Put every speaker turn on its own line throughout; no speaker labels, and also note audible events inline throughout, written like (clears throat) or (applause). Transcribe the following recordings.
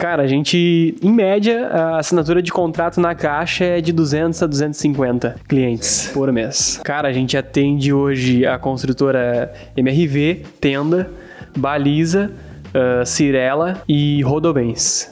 Cara, a gente, em média, a assinatura de contrato na caixa é de 200 a 250 clientes por mês. Cara, a gente atende hoje a construtora MRV, Tenda, Baliza, uh, Cirela e Rodobens.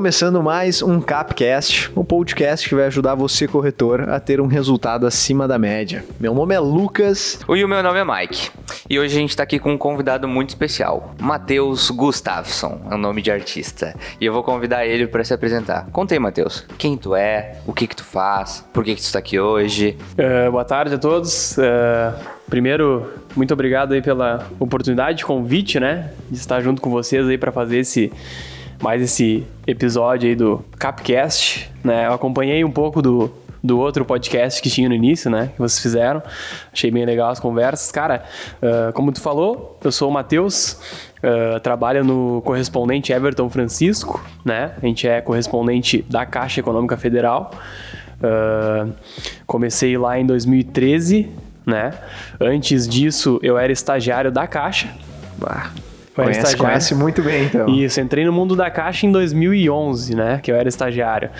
Começando mais um Capcast, um podcast que vai ajudar você, corretor, a ter um resultado acima da média. Meu nome é Lucas.
E o meu nome é Mike. E hoje a gente está aqui com um convidado muito especial, Matheus Gustafsson, é o nome de artista. E eu vou convidar ele para se apresentar. Conta aí, Matheus, quem tu é, o que que tu faz, por que que tu está aqui hoje.
Uh, boa tarde a todos. Uh, primeiro, muito obrigado aí pela oportunidade, de convite, né, de estar junto com vocês aí para fazer esse mais esse episódio aí do Capcast, né? Eu acompanhei um pouco do, do outro podcast que tinha no início, né? Que vocês fizeram. Achei bem legal as conversas. Cara, uh, como tu falou, eu sou o Matheus, uh, trabalho no correspondente Everton Francisco, né? A gente é correspondente da Caixa Econômica Federal. Uh, comecei lá em 2013, né? Antes disso, eu era estagiário da Caixa.
Bah. Conhece, conhece muito bem, então.
Isso, entrei no mundo da Caixa em 2011, né? Que eu era estagiário.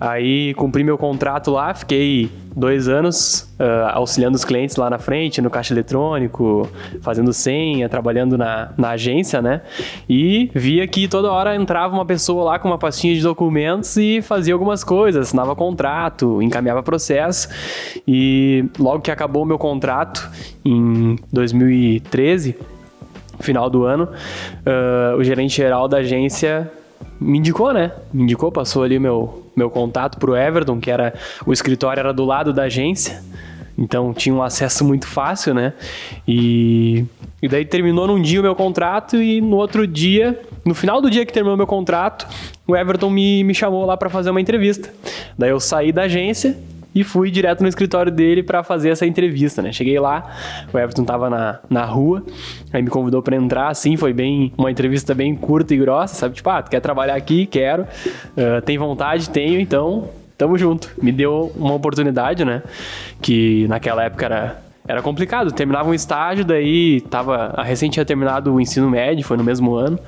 Aí cumpri meu contrato lá, fiquei dois anos uh, auxiliando os clientes lá na frente, no caixa eletrônico, fazendo senha, trabalhando na, na agência, né? E via que toda hora entrava uma pessoa lá com uma pastinha de documentos e fazia algumas coisas, assinava contrato, encaminhava processo. E logo que acabou o meu contrato, em 2013 final do ano, uh, o gerente geral da agência me indicou, né? Me indicou, passou ali meu, meu contato pro Everton, que era o escritório era do lado da agência. Então tinha um acesso muito fácil, né? E, e daí terminou num dia o meu contrato e no outro dia, no final do dia que terminou o meu contrato, o Everton me, me chamou lá para fazer uma entrevista. Daí eu saí da agência e fui direto no escritório dele para fazer essa entrevista, né? Cheguei lá, o Everton tava na, na rua, aí me convidou para entrar, assim, foi bem uma entrevista bem curta e grossa, sabe? Tipo, ah, tu quer trabalhar aqui? Quero. Uh, tem vontade? Tenho, então tamo junto. Me deu uma oportunidade, né? Que naquela época era era complicado. Terminava um estágio, daí tava. A recente tinha terminado o ensino médio, foi no mesmo ano.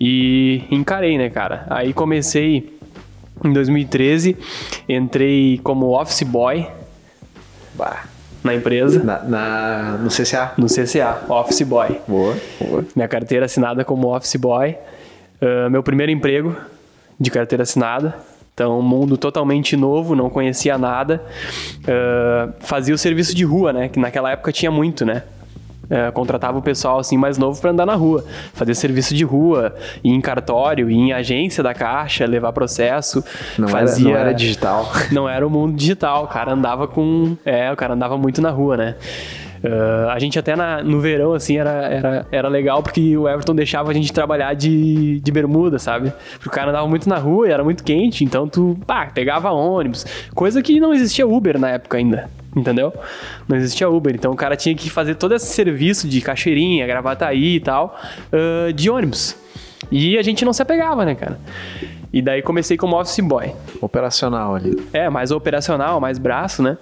E encarei, né, cara? Aí comecei em 2013, entrei como office boy bah. na empresa.
Na, na, no CCA?
No CCA, office boy.
Boa, boa.
Minha carteira assinada como office boy. Uh, meu primeiro emprego de carteira assinada. Então, um mundo totalmente novo, não conhecia nada. Uh, fazia o serviço de rua, né? Que naquela época tinha muito, né? É, contratava o pessoal assim mais novo para andar na rua, fazer serviço de rua, ir em cartório, ir em agência da caixa, levar processo.
Não, fazia... era, não era digital. (laughs)
Não era o mundo digital, o cara andava com. É, o cara andava muito na rua, né? Uh, a gente até na, no verão, assim, era, era, era legal porque o Everton deixava a gente trabalhar de, de bermuda, sabe? Porque o cara andava muito na rua e era muito quente, então tu, pá, pegava ônibus. Coisa que não existia Uber na época ainda entendeu? Não existia Uber, então o cara tinha que fazer todo esse serviço de caixeirinha, gravataí e tal, uh, de ônibus. E a gente não se apegava, né, cara? E daí comecei como office boy.
Operacional ali.
É, mais operacional, mais braço, né?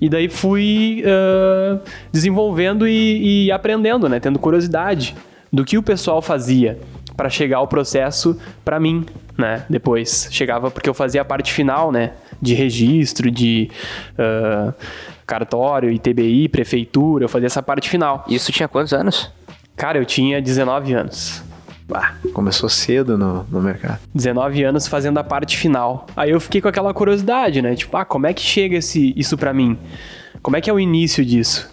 E daí fui uh, desenvolvendo e, e aprendendo, né? Tendo curiosidade do que o pessoal fazia para chegar ao processo para mim, né? Depois chegava porque eu fazia a parte final, né? De registro, de uh, cartório, ITBI, prefeitura, eu fazia essa parte final.
Isso tinha quantos anos?
Cara, eu tinha 19 anos.
Bah, começou cedo no, no mercado.
19 anos fazendo a parte final. Aí eu fiquei com aquela curiosidade, né? Tipo, ah, como é que chega esse, isso para mim? Como é que é o início disso?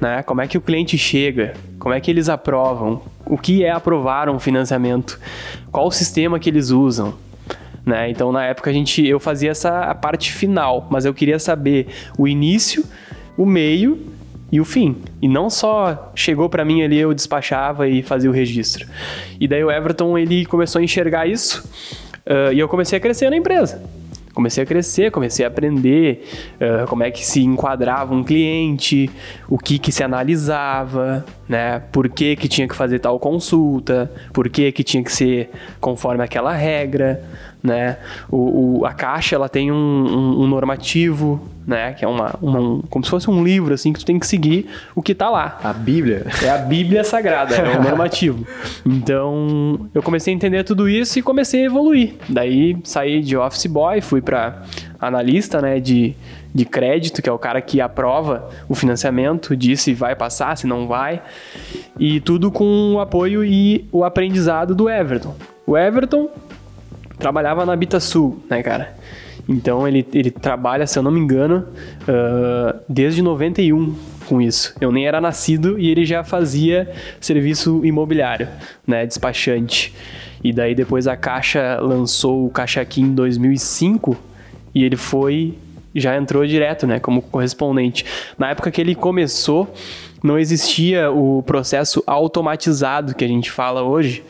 Né? Como é que o cliente chega? Como é que eles aprovam? O que é aprovar um financiamento? Qual o sistema que eles usam? Né? Então, na época, a gente, eu fazia essa a parte final, mas eu queria saber o início, o meio e o fim. E não só chegou para mim ali, eu despachava e fazia o registro. E daí o Everton, ele começou a enxergar isso uh, e eu comecei a crescer na empresa comecei a crescer, comecei a aprender uh, como é que se enquadrava um cliente, o que que se analisava, né? Por que que tinha que fazer tal consulta, por que que tinha que ser conforme aquela regra, né? O, o, a caixa ela tem um, um, um normativo, né? Que é uma, uma um, como se fosse um livro assim que tu tem que seguir o que tá lá.
A Bíblia?
É a Bíblia Sagrada, é o (laughs) normativo. Então eu comecei a entender tudo isso e comecei a evoluir. Daí saí de office boy, fui para analista, né? De de crédito, que é o cara que aprova o financiamento, diz se vai passar, se não vai. E tudo com o apoio e o aprendizado do Everton. O Everton trabalhava na Habitasul, né, cara? Então ele, ele trabalha, se eu não me engano, uh, desde 91 com isso. Eu nem era nascido e ele já fazia serviço imobiliário, né, despachante. E daí depois a Caixa lançou o Caixa Aqui em 2005 e ele foi já entrou direto, né, como correspondente. Na época que ele começou, não existia o processo automatizado que a gente fala hoje.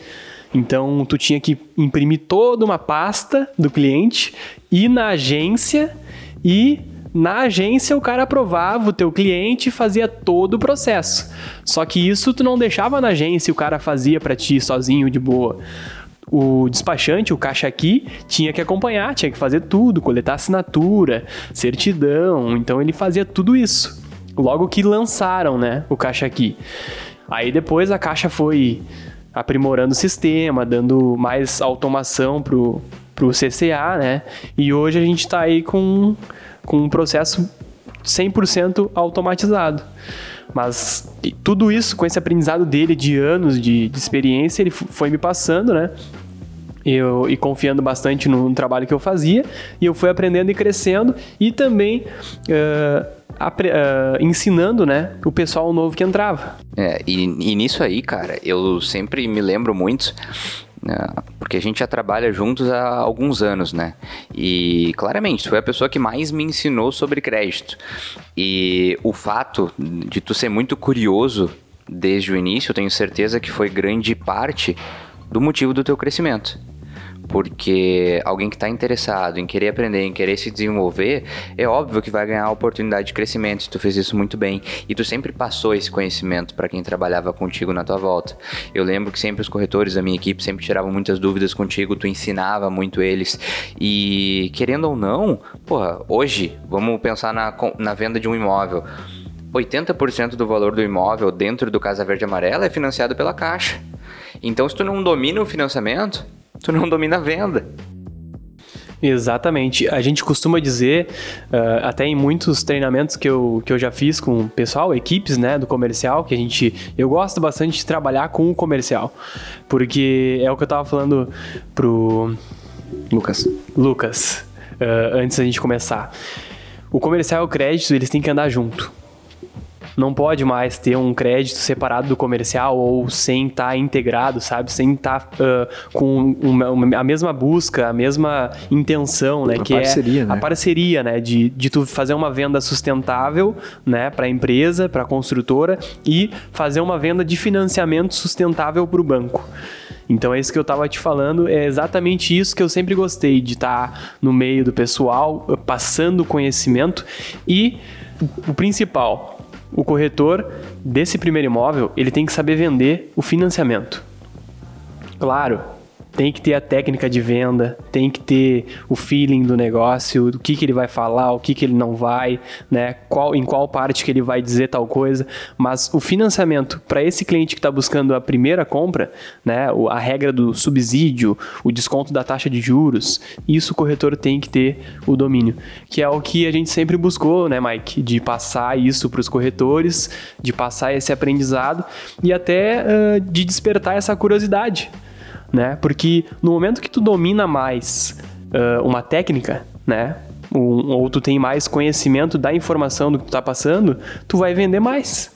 Então, tu tinha que imprimir toda uma pasta do cliente, ir na agência e na agência o cara aprovava o teu cliente e fazia todo o processo. Só que isso tu não deixava na agência o cara fazia para ti sozinho de boa. O despachante, o caixa aqui, tinha que acompanhar, tinha que fazer tudo, coletar assinatura, certidão, então ele fazia tudo isso. Logo que lançaram, né, o caixa aqui. Aí depois a caixa foi aprimorando o sistema, dando mais automação pro, pro CCA, né? E hoje a gente está aí com, com um processo 100% automatizado. Mas tudo isso, com esse aprendizado dele de anos de, de experiência, ele foi me passando, né? Eu, e confiando bastante no, no, trabalho que eu fazia, e eu fui aprendendo e crescendo, e também uh, uh, ensinando, né, o pessoal novo que entrava.
É, e, e nisso aí, cara, eu sempre me lembro muito né, porque a gente já trabalha juntos há alguns anos, né? E claramente, tu foi a pessoa que mais me ensinou sobre crédito. E o fato de tu ser muito curioso desde o início, eu tenho certeza que foi grande parte do motivo do teu crescimento porque alguém que está interessado em querer aprender, em querer se desenvolver, é óbvio que vai ganhar a oportunidade de crescimento. Tu fez isso muito bem e tu sempre passou esse conhecimento para quem trabalhava contigo na tua volta. Eu lembro que sempre os corretores da minha equipe sempre tiravam muitas dúvidas contigo, tu ensinava muito eles e querendo ou não, porra, hoje vamos pensar na, na venda de um imóvel. 80% do valor do imóvel dentro do Casa Verde Amarela é financiado pela Caixa. Então, se tu não domina o financiamento, tu não domina a venda.
Exatamente. A gente costuma dizer, uh, até em muitos treinamentos que eu, que eu já fiz com o pessoal, equipes né, do comercial, que a gente. Eu gosto bastante de trabalhar com o comercial. Porque é o que eu tava falando pro.
Lucas.
Lucas, uh, antes da gente começar. O comercial e o crédito, eles têm que andar junto não pode mais ter um crédito separado do comercial ou sem estar tá integrado, sabe? Sem estar tá, uh, com uma, uma, a mesma busca, a mesma intenção, né?
A
que
parceria,
é
né?
a parceria, né? De, de tu fazer uma venda sustentável, né? Para a empresa, para a construtora e fazer uma venda de financiamento sustentável para o banco. Então é isso que eu estava te falando, é exatamente isso que eu sempre gostei de estar tá no meio do pessoal, passando conhecimento e o principal, o corretor desse primeiro imóvel, ele tem que saber vender o financiamento. Claro, tem que ter a técnica de venda, tem que ter o feeling do negócio, o que, que ele vai falar, o que, que ele não vai, né? Qual, em qual parte que ele vai dizer tal coisa. Mas o financiamento para esse cliente que está buscando a primeira compra, né? A regra do subsídio, o desconto da taxa de juros, isso o corretor tem que ter o domínio. Que é o que a gente sempre buscou, né, Mike? De passar isso para os corretores, de passar esse aprendizado e até uh, de despertar essa curiosidade né? Porque no momento que tu domina mais uh, uma técnica, né? Um, ou tu tem mais conhecimento da informação do que tu tá passando, tu vai vender mais.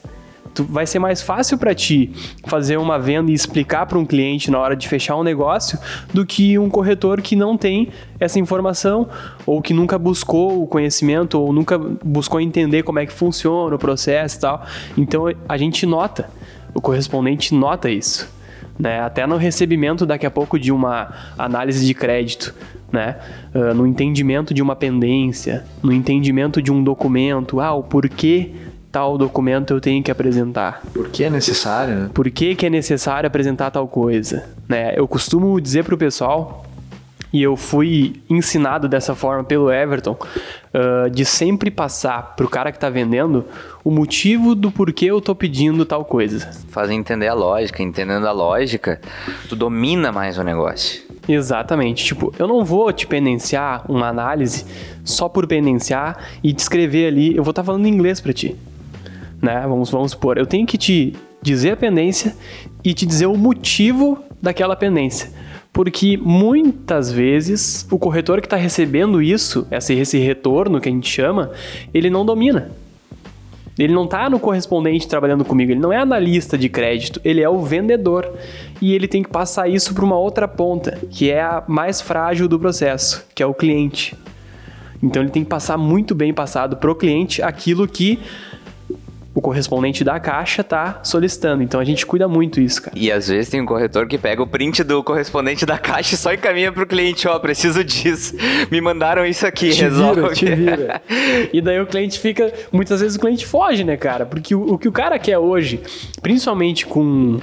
Tu, vai ser mais fácil para ti fazer uma venda e explicar para um cliente na hora de fechar um negócio do que um corretor que não tem essa informação ou que nunca buscou o conhecimento ou nunca buscou entender como é que funciona o processo e tal. Então a gente nota, o correspondente nota isso né? Até no recebimento daqui a pouco de uma análise de crédito, né? Uh, no entendimento de uma pendência, no entendimento de um documento, ah, o porquê tal documento eu tenho que apresentar.
Por que é necessário? Né?
Por que, que é necessário apresentar tal coisa? Né? Eu costumo dizer para o pessoal e eu fui ensinado dessa forma pelo Everton, uh, de sempre passar pro cara que tá vendendo o motivo do porquê eu tô pedindo tal coisa.
Fazer entender a lógica, entendendo a lógica, tu domina mais o negócio.
Exatamente. Tipo, eu não vou te pendenciar uma análise só por pendenciar e descrever ali. Eu vou estar tá falando inglês para ti. Né? Vamos, vamos supor. Eu tenho que te dizer a pendência e te dizer o motivo daquela pendência. Porque muitas vezes o corretor que está recebendo isso, esse, esse retorno que a gente chama, ele não domina. Ele não está no correspondente trabalhando comigo, ele não é analista de crédito, ele é o vendedor. E ele tem que passar isso para uma outra ponta, que é a mais frágil do processo, que é o cliente. Então ele tem que passar muito bem passado para o cliente aquilo que o correspondente da caixa tá solicitando. Então a gente cuida muito isso, cara.
E às vezes tem um corretor que pega o print do correspondente da caixa e só encaminha pro cliente, ó, oh, preciso disso. Me mandaram isso aqui,
te
resolve.
Vira, te vira. (laughs) e daí o cliente fica, muitas vezes o cliente foge, né, cara? Porque o, o que o cara quer hoje, principalmente com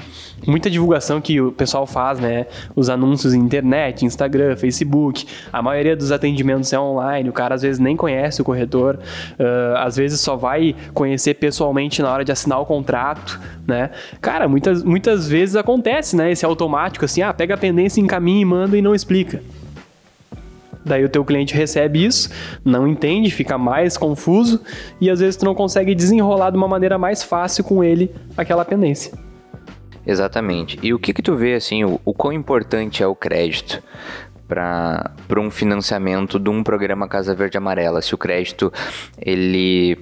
muita divulgação que o pessoal faz, né? Os anúncios em internet, Instagram, Facebook. A maioria dos atendimentos é online. O cara às vezes nem conhece o corretor, uh, às vezes só vai conhecer pessoalmente na hora de assinar o contrato, né? Cara, muitas, muitas vezes acontece, né? Esse automático assim, ah, pega a pendência, encaminha e manda e não explica. Daí o teu cliente recebe isso, não entende, fica mais confuso e às vezes tu não consegue desenrolar de uma maneira mais fácil com ele aquela pendência.
Exatamente. E o que que tu vê, assim, o, o quão importante é o crédito para um financiamento de um programa Casa Verde Amarela? Se o crédito, ele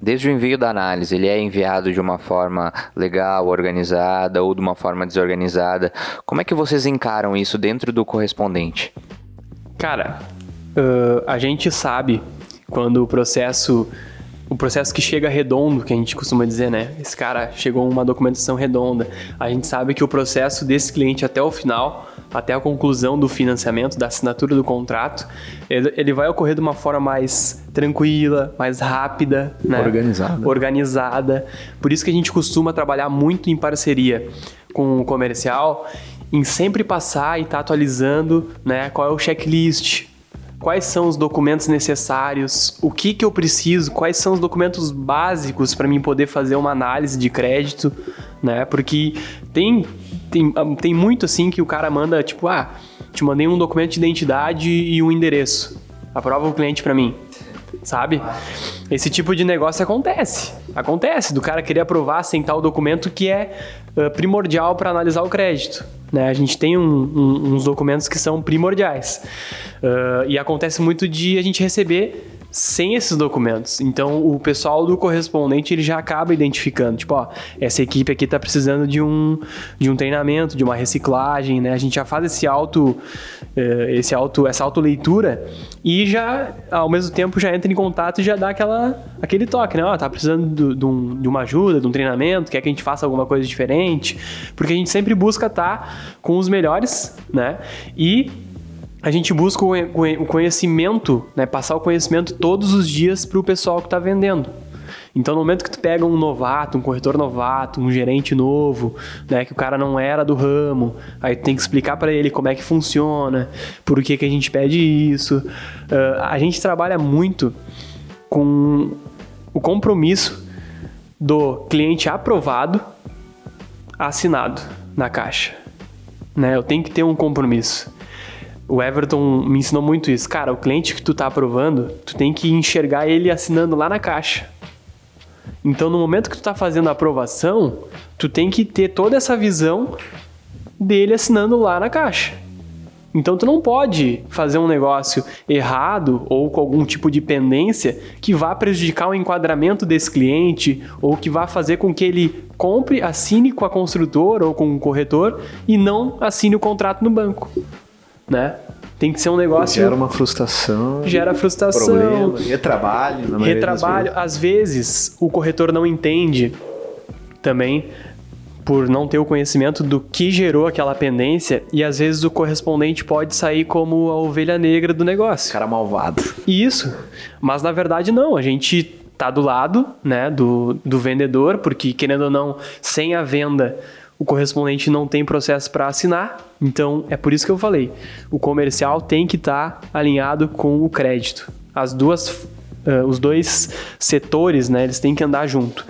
desde o envio da análise, ele é enviado de uma forma legal, organizada ou de uma forma desorganizada. Como é que vocês encaram isso dentro do correspondente?
Cara, uh, a gente sabe quando o processo o processo que chega redondo, que a gente costuma dizer, né? Esse cara chegou uma documentação redonda. A gente sabe que o processo desse cliente até o final, até a conclusão do financiamento, da assinatura do contrato, ele, ele vai ocorrer de uma forma mais tranquila, mais rápida, né?
Organizada.
Organizada. Por isso que a gente costuma trabalhar muito em parceria com o comercial, em sempre passar e estar tá atualizando, né? Qual é o checklist, quais são os documentos necessários, o que, que eu preciso, quais são os documentos básicos para mim poder fazer uma análise de crédito, né? Porque tem, tem, tem muito assim que o cara manda, tipo, ah, te mandei um documento de identidade e um endereço. Aprova o cliente para mim sabe? Esse tipo de negócio acontece. Acontece do cara querer aprovar sem tal documento que é uh, primordial para analisar o crédito. Né? A gente tem um, um, uns documentos que são primordiais. Uh, e acontece muito de a gente receber sem esses documentos. Então, o pessoal do correspondente ele já acaba identificando, tipo, ó, essa equipe aqui está precisando de um, de um treinamento, de uma reciclagem, né? A gente já faz esse auto, esse auto, essa auto leitura e já, ao mesmo tempo, já entra em contato e já dá aquela, aquele toque, né? Ó, tá precisando de, de, um, de uma ajuda, de um treinamento, quer que a gente faça alguma coisa diferente, porque a gente sempre busca estar tá com os melhores, né? E a gente busca o conhecimento, né, passar o conhecimento todos os dias para o pessoal que está vendendo. Então, no momento que tu pega um novato, um corretor novato, um gerente novo, né, que o cara não era do ramo, aí tu tem que explicar para ele como é que funciona, por que, que a gente pede isso. Uh, a gente trabalha muito com o compromisso do cliente aprovado, assinado na caixa. Né? Eu tenho que ter um compromisso. O Everton me ensinou muito isso. Cara, o cliente que tu tá aprovando, tu tem que enxergar ele assinando lá na caixa. Então, no momento que tu tá fazendo a aprovação, tu tem que ter toda essa visão dele assinando lá na caixa. Então, tu não pode fazer um negócio errado ou com algum tipo de pendência que vá prejudicar o enquadramento desse cliente ou que vá fazer com que ele compre, assine com a construtora ou com o corretor e não assine o contrato no banco né? Tem que ser um negócio.
Gera uma frustração.
Gera frustração.
Problema, retrabalho. Na
retrabalho. Vezes. Às vezes o corretor não entende também por não ter o conhecimento do que gerou aquela pendência e às vezes o correspondente pode sair como a ovelha negra do negócio.
Cara malvado.
Isso. Mas na verdade não, a gente tá do lado, né, do, do vendedor, porque querendo ou não, sem a venda o correspondente não tem processo para assinar, então é por isso que eu falei. O comercial tem que estar tá alinhado com o crédito. As duas, uh, os dois setores, né, eles têm que andar junto.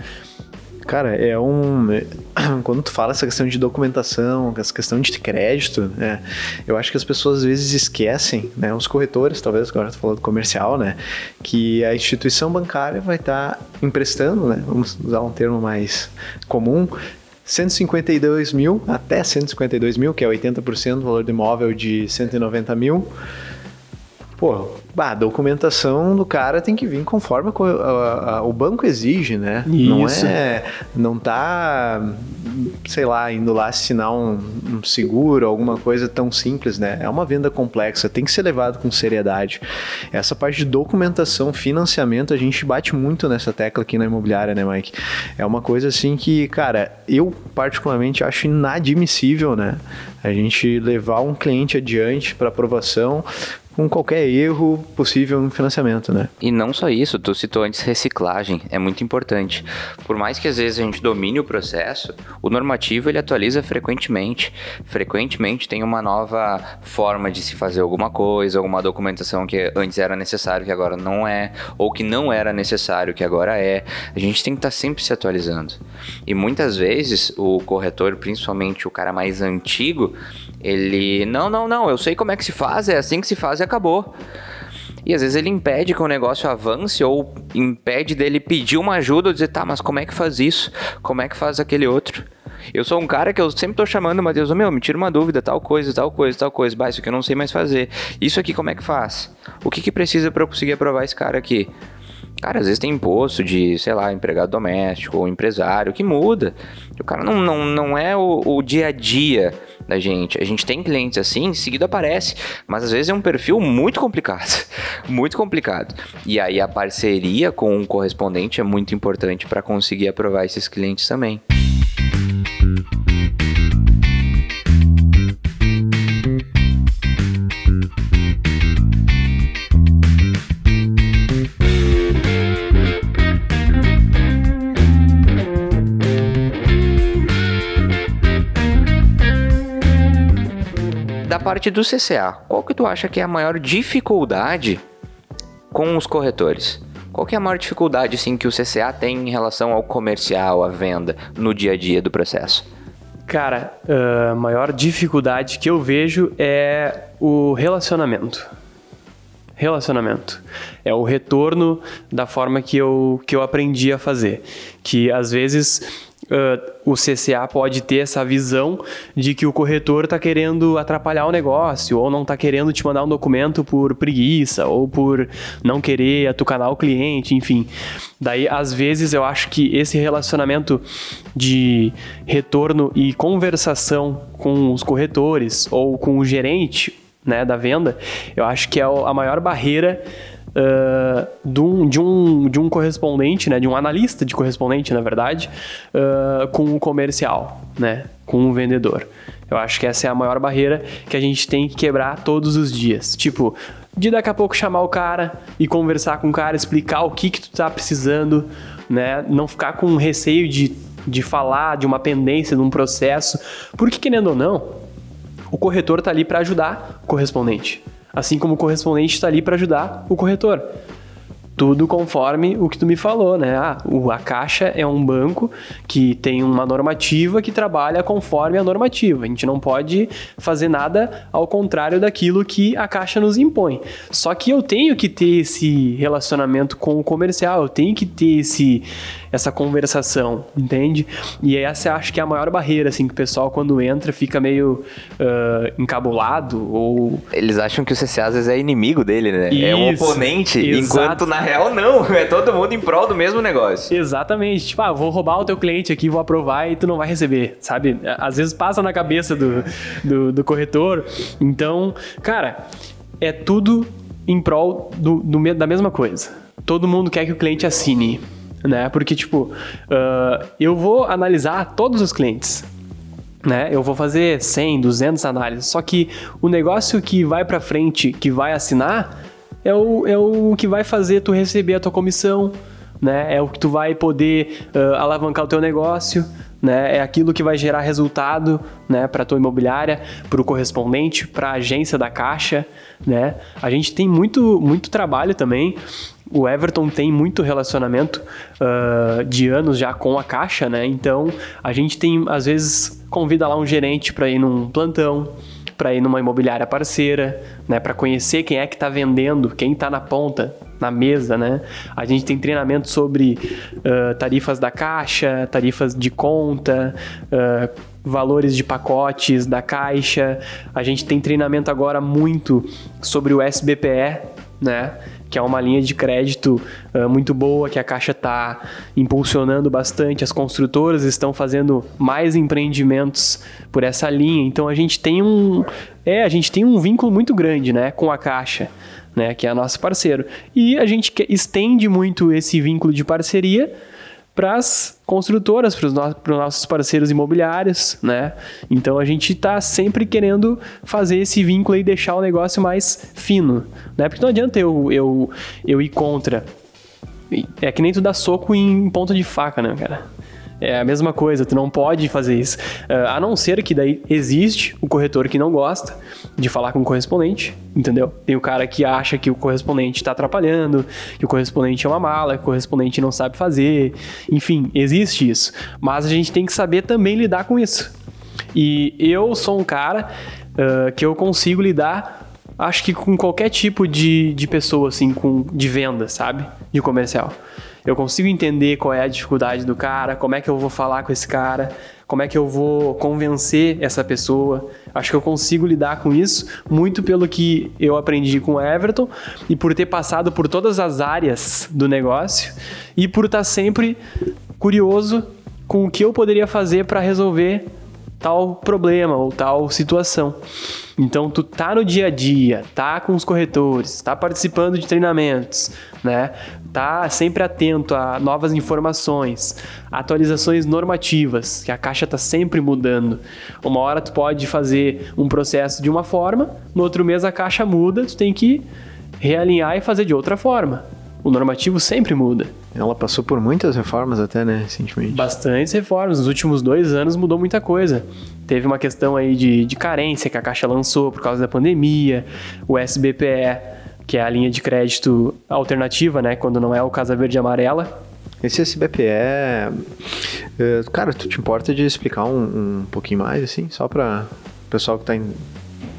Cara, é um. (clears throat) Quando tu fala essa questão de documentação, essa questão de crédito, né? Eu acho que as pessoas às vezes esquecem, né? Os corretores, talvez, agora tu falou do comercial, né? Que a instituição bancária vai estar tá emprestando, né? Vamos usar um termo mais comum, 152 mil até 152 mil, que é 80% do valor do imóvel de 190 mil. Pô, a documentação do cara tem que vir conforme a, a, a, o banco exige, né? Isso. Não é. Não tá, sei lá, indo lá assinar um, um, seguro, alguma coisa tão simples, né? É uma venda complexa, tem que ser levado com seriedade. Essa parte de documentação, financiamento, a gente bate muito nessa tecla aqui na imobiliária, né, Mike? É uma coisa assim que, cara, eu particularmente acho inadmissível, né? A gente levar um cliente adiante para aprovação com qualquer erro possível no financiamento, né?
E não só isso, tu citou antes reciclagem, é muito importante. Por mais que às vezes a gente domine o processo, o normativo ele atualiza frequentemente. Frequentemente tem uma nova forma de se fazer alguma coisa, alguma documentação que antes era necessário que agora não é, ou que não era necessário que agora é. A gente tem que estar tá sempre se atualizando. E muitas vezes o corretor, principalmente o cara mais antigo, ele, não, não, não, eu sei como é que se faz, é assim que se faz e acabou. E às vezes ele impede que o negócio avance ou impede dele pedir uma ajuda ou dizer, tá, mas como é que faz isso? Como é que faz aquele outro? Eu sou um cara que eu sempre tô chamando o Matheus, meu, me tira uma dúvida, tal coisa, tal coisa, tal coisa. Bah, isso aqui eu não sei mais fazer. Isso aqui como é que faz? O que que precisa para eu conseguir aprovar esse cara aqui? Cara, às vezes tem imposto de, sei lá, empregado doméstico ou empresário que muda. O cara não, não, não é o, o dia a dia da gente. A gente tem clientes assim, em seguida aparece, mas às vezes é um perfil muito complicado, (laughs) muito complicado. E aí a parceria com um correspondente é muito importante para conseguir aprovar esses clientes também. Parte do CCA, qual que tu acha que é a maior dificuldade com os corretores? Qual que é a maior dificuldade assim, que o CCA tem em relação ao comercial, à venda, no dia a dia do processo?
Cara, a maior dificuldade que eu vejo é o relacionamento. Relacionamento. É o retorno da forma que eu, que eu aprendi a fazer. Que às vezes Uh, o CCA pode ter essa visão de que o corretor está querendo atrapalhar o negócio, ou não está querendo te mandar um documento por preguiça, ou por não querer atucanar o cliente, enfim. Daí, às vezes, eu acho que esse relacionamento de retorno e conversação com os corretores ou com o gerente né, da venda, eu acho que é a maior barreira uh, de, um, de, um, de um correspondente, né, de um analista de correspondente, na verdade, uh, com o comercial, né, com o vendedor. Eu acho que essa é a maior barreira que a gente tem que quebrar todos os dias. Tipo, de daqui a pouco chamar o cara e conversar com o cara, explicar o que que tu tá precisando, né? Não ficar com receio de, de falar de uma pendência, de um processo. Porque, querendo ou não, o corretor tá ali para ajudar o correspondente assim como o correspondente está ali para ajudar o corretor. Tudo conforme o que tu me falou, né? Ah, a Caixa é um banco que tem uma normativa que trabalha conforme a normativa. A gente não pode fazer nada ao contrário daquilo que a Caixa nos impõe. Só que eu tenho que ter esse relacionamento com o comercial, eu tenho que ter esse, essa conversação, entende? E essa acho que é a maior barreira, assim, que o pessoal quando entra fica meio uh, encabulado ou...
Eles acham que o CCA às vezes é inimigo dele, né? Isso, é um oponente, enquanto na real não, (laughs) é todo mundo em prol do mesmo negócio.
Exatamente, tipo, ah, vou roubar o teu cliente aqui, vou aprovar e tu não vai receber, sabe? Às vezes passa na cabeça do, do, do corretor, então, cara, é tudo em prol do, do, da mesma coisa. Todo mundo quer que o cliente assine né? Porque, tipo, uh, eu vou analisar todos os clientes, né? Eu vou fazer 100, 200 análises. Só que o negócio que vai para frente, que vai assinar, é o, é o que vai fazer tu receber a tua comissão, né? É o que tu vai poder uh, alavancar o teu negócio, né? É aquilo que vai gerar resultado, né, para tua imobiliária, para o correspondente, para a agência da Caixa, né? A gente tem muito muito trabalho também o Everton tem muito relacionamento uh, de anos já com a Caixa, né? Então a gente tem, às vezes, convida lá um gerente para ir num plantão, para ir numa imobiliária parceira, né? Para conhecer quem é que está vendendo, quem está na ponta, na mesa, né? A gente tem treinamento sobre uh, tarifas da Caixa, tarifas de conta. Uh, valores de pacotes da caixa. A gente tem treinamento agora muito sobre o SBPE, né? Que é uma linha de crédito uh, muito boa, que a Caixa está impulsionando bastante, as construtoras estão fazendo mais empreendimentos por essa linha. Então a gente tem um, é, a gente tem um vínculo muito grande, né, com a Caixa. Né, que é nosso parceiro. E a gente estende muito esse vínculo de parceria para as construtoras, para os no nossos parceiros imobiliários, né? Então a gente está sempre querendo fazer esse vínculo e deixar o negócio mais fino, né? Porque não adianta eu, eu, eu ir contra. É que nem tu dá soco em ponta de faca, né, cara? É a mesma coisa, tu não pode fazer isso. Uh, a não ser que daí existe o corretor que não gosta de falar com o correspondente, entendeu? Tem o cara que acha que o correspondente está atrapalhando, que o correspondente é uma mala, que o correspondente não sabe fazer. Enfim, existe isso. Mas a gente tem que saber também lidar com isso. E eu sou um cara uh, que eu consigo lidar acho que com qualquer tipo de, de pessoa, assim, com, de venda, sabe? De comercial. Eu consigo entender qual é a dificuldade do cara, como é que eu vou falar com esse cara, como é que eu vou convencer essa pessoa. Acho que eu consigo lidar com isso muito pelo que eu aprendi com o Everton e por ter passado por todas as áreas do negócio e por estar sempre curioso com o que eu poderia fazer para resolver tal problema ou tal situação. Então tu tá no dia a dia, tá com os corretores, tá participando de treinamentos, né? Tá sempre atento a novas informações, atualizações normativas, que a caixa tá sempre mudando. Uma hora tu pode fazer um processo de uma forma, no outro mês a caixa muda, tu tem que realinhar e fazer de outra forma. O normativo sempre muda.
Ela passou por muitas reformas até, né, recentemente.
Bastantes reformas. Nos últimos dois anos mudou muita coisa. Teve uma questão aí de, de carência que a Caixa lançou por causa da pandemia, o SBPE, que é a linha de crédito alternativa, né, quando não é o Casa Verde e Amarela.
Esse SBPE, eh, cara, tu te importa de explicar um, um pouquinho mais, assim, só para o pessoal que está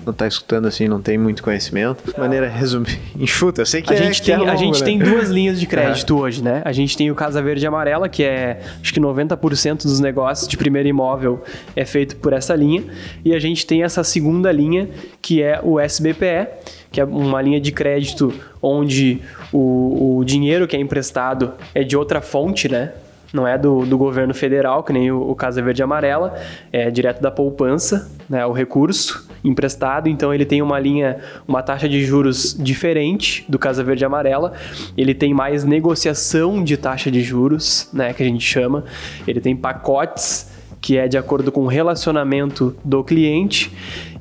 não tá escutando assim, não tem muito conhecimento. De maneira resumir, (laughs) enxuta, eu sei que
a
é,
gente
que
tem,
é
A gente
né?
tem duas linhas de (laughs) crédito hoje, né? A gente tem o Casa Verde e Amarela, que é acho que 90% dos negócios de primeiro imóvel é feito por essa linha, e a gente tem essa segunda linha, que é o SBPE, que é uma linha de crédito onde o, o dinheiro que é emprestado é de outra fonte, né? Não é do, do governo federal, que nem o, o Casa Verde Amarela, é direto da poupança, né, o recurso emprestado, então ele tem uma linha, uma taxa de juros diferente do Casa Verde Amarela, ele tem mais negociação de taxa de juros, né, que a gente chama, ele tem pacotes que é de acordo com o relacionamento do cliente.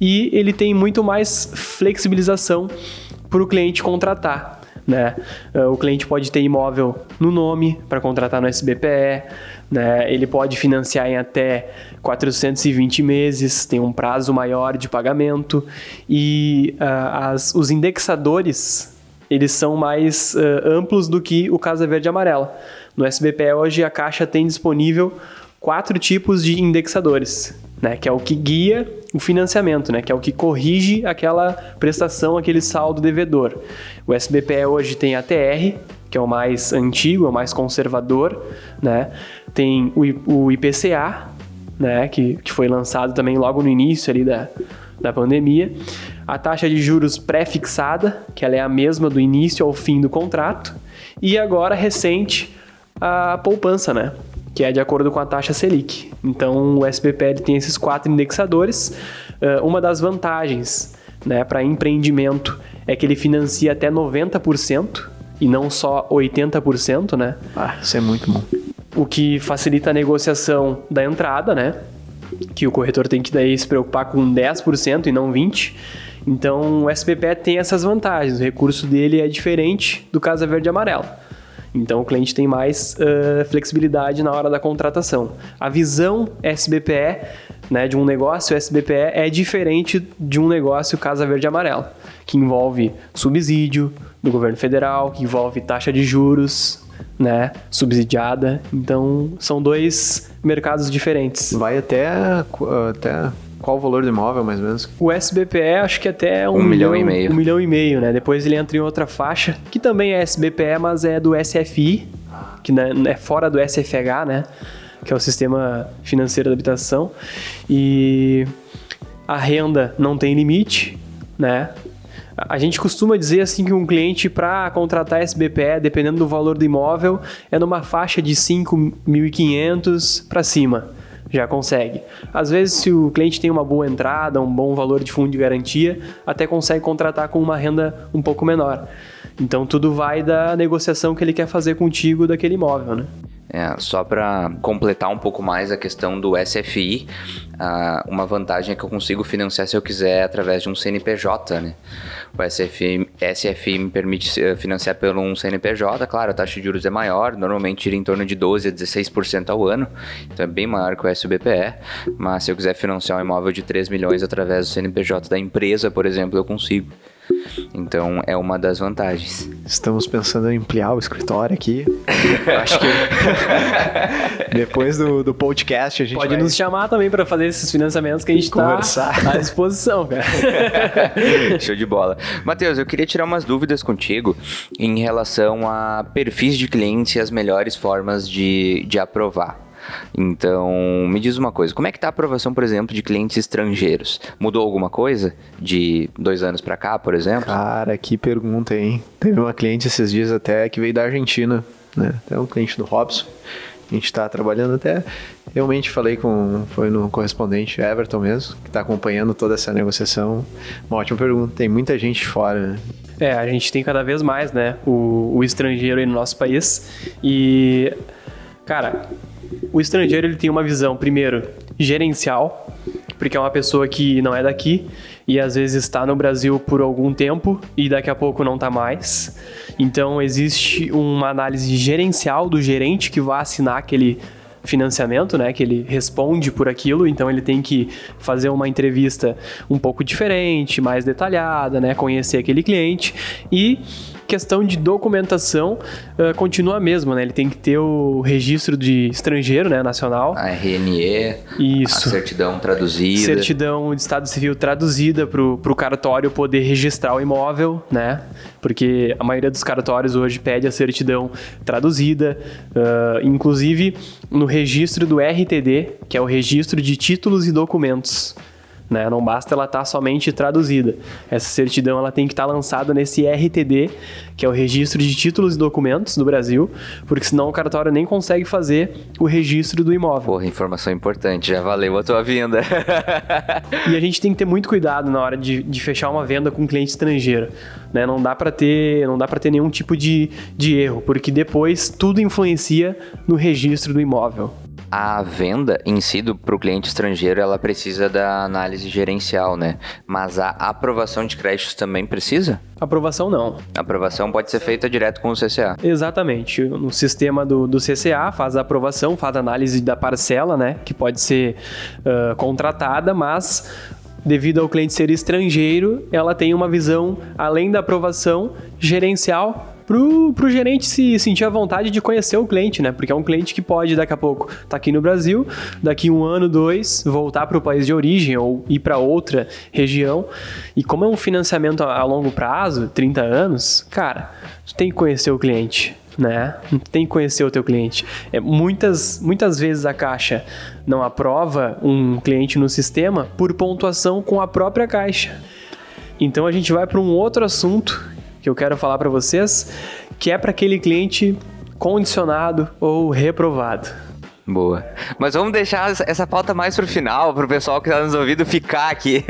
E ele tem muito mais flexibilização para o cliente contratar. Né? Uh, O cliente pode ter imóvel no nome para contratar no SBPE, né? ele pode financiar em até 420 meses, tem um prazo maior de pagamento e uh, as, os indexadores eles são mais uh, amplos do que o Casa Verde e Amarela. No SBPE hoje a Caixa tem disponível quatro tipos de indexadores, né, que é o que guia o financiamento, né, que é o que corrige aquela prestação, aquele saldo devedor. O SBPE hoje tem a TR, que é o mais antigo, é o mais conservador, né? Tem o, o IPCA, né, que, que foi lançado também logo no início ali da, da pandemia. A taxa de juros pré-fixada, que ela é a mesma do início ao fim do contrato. E agora, recente, a poupança, né? Que é de acordo com a taxa Selic. Então, o SBPL tem esses quatro indexadores. Ah, uma das vantagens né, para empreendimento é que ele financia até 90% e não só 80%, né?
Ah, isso é muito bom.
o que facilita a negociação da entrada, né? Que o corretor tem que daí se preocupar com 10% e não 20%. Então o SPP tem essas vantagens, o recurso dele é diferente do Casa Verde e Amarelo. Então o cliente tem mais uh, flexibilidade na hora da contratação. A visão SBPE né, de um negócio SBPE é diferente de um negócio Casa Verde Amarelo, que envolve subsídio do governo federal, que envolve taxa de juros, né, subsidiada. Então, são dois mercados diferentes.
Vai até, até qual o valor do imóvel, mais ou menos?
O SBPE acho que até um,
um milhão, milhão, e meio.
Um milhão e meio, né? Depois ele entra em outra faixa, que também é SBPE, mas é do SFI, que é fora do SFH, né? Que é o Sistema Financeiro da Habitação. E a renda não tem limite, né? A gente costuma dizer assim que um cliente para contratar SBPE, dependendo do valor do imóvel, é numa faixa de 5.500 para cima. Já consegue. Às vezes, se o cliente tem uma boa entrada, um bom valor de fundo de garantia, até consegue contratar com uma renda um pouco menor. Então, tudo vai da negociação que ele quer fazer contigo daquele imóvel, né?
É, só para completar um pouco mais a questão do SFI, uh, uma vantagem é que eu consigo financiar se eu quiser através de um CNPJ, né? O SFI, SFI me permite eh, financiar pelo um CNPJ, claro, a taxa de juros é maior, normalmente gira em torno de 12% a 16% ao ano, então é bem maior que o SBPE, mas se eu quiser financiar um imóvel de 3 milhões através do CNPJ da empresa, por exemplo, eu consigo. Então é uma das vantagens.
Estamos pensando em ampliar o escritório aqui. Acho que (laughs) depois do, do podcast a gente
pode
vai...
nos chamar também para fazer esses financiamentos que a gente está à disposição, cara. (laughs)
Show de bola. Matheus, eu queria tirar umas dúvidas contigo em relação a perfis de clientes e as melhores formas de, de aprovar. Então, me diz uma coisa, como é que tá a aprovação, por exemplo, de clientes estrangeiros? Mudou alguma coisa de dois anos para cá, por exemplo?
Cara, que pergunta, hein? Teve uma cliente esses dias até que veio da Argentina, né? É um cliente do Robson. A gente está trabalhando até. Realmente falei com. Foi no correspondente Everton mesmo, que está acompanhando toda essa negociação. Uma ótima pergunta. Tem muita gente fora, né?
É, a gente tem cada vez mais, né? O, o estrangeiro aí no nosso país. E. Cara, o estrangeiro ele tem uma visão, primeiro, gerencial, porque é uma pessoa que não é daqui e às vezes está no Brasil por algum tempo e daqui a pouco não está mais. Então existe uma análise gerencial do gerente que vai assinar aquele financiamento, né, que ele responde por aquilo, então ele tem que fazer uma entrevista um pouco diferente, mais detalhada, né, conhecer aquele cliente e questão de documentação uh, continua a mesma, né? Ele tem que ter o registro de estrangeiro, né? Nacional.
A RNE.
Isso.
A certidão traduzida.
Certidão de Estado Civil traduzida para o cartório poder registrar o imóvel, né? Porque a maioria dos cartórios hoje pede a certidão traduzida. Uh, inclusive no registro do RTD, que é o registro de títulos e documentos. Né? Não basta ela estar tá somente traduzida. Essa certidão ela tem que estar tá lançada nesse RTD, que é o Registro de Títulos e Documentos do Brasil, porque senão o cartório nem consegue fazer o registro do imóvel.
Porra, informação importante, já valeu a tua vinda. (laughs)
e a gente tem que ter muito cuidado na hora de, de fechar uma venda com um cliente estrangeiro. Né? Não dá para ter, não dá para ter nenhum tipo de, de erro, porque depois tudo influencia no registro do imóvel
a venda em si para o cliente estrangeiro ela precisa da análise gerencial, né? Mas a aprovação de créditos também precisa?
Aprovação não.
A aprovação pode ser feita direto com o CCA.
Exatamente. No sistema do, do CCA faz a aprovação, faz a análise da parcela, né? Que pode ser uh, contratada, mas devido ao cliente ser estrangeiro, ela tem uma visão além da aprovação gerencial pro, pro gerente se sentir à vontade de conhecer o cliente, né? Porque é um cliente que pode, daqui a pouco, estar tá aqui no Brasil, daqui um ano, dois, voltar para o país de origem ou ir para outra região. E como é um financiamento a, a longo prazo, 30 anos, cara, tu tem que conhecer o cliente né? Tem que conhecer o teu cliente. É, muitas, muitas vezes a Caixa não aprova um cliente no sistema por pontuação com a própria Caixa. Então a gente vai para um outro assunto que eu quero falar para vocês, que é para aquele cliente condicionado ou reprovado.
Boa. Mas vamos deixar essa pauta mais pro final, pro pessoal que tá nos ouvindo ficar aqui.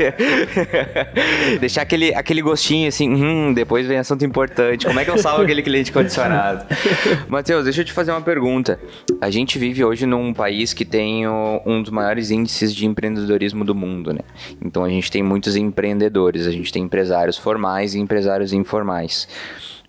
(laughs) deixar aquele, aquele gostinho assim, hum, depois vem assunto importante. Como é que eu salvo aquele cliente condicionado? (laughs) Matheus, deixa eu te fazer uma pergunta. A gente vive hoje num país que tem um dos maiores índices de empreendedorismo do mundo, né? Então a gente tem muitos empreendedores, a gente tem empresários formais e empresários informais.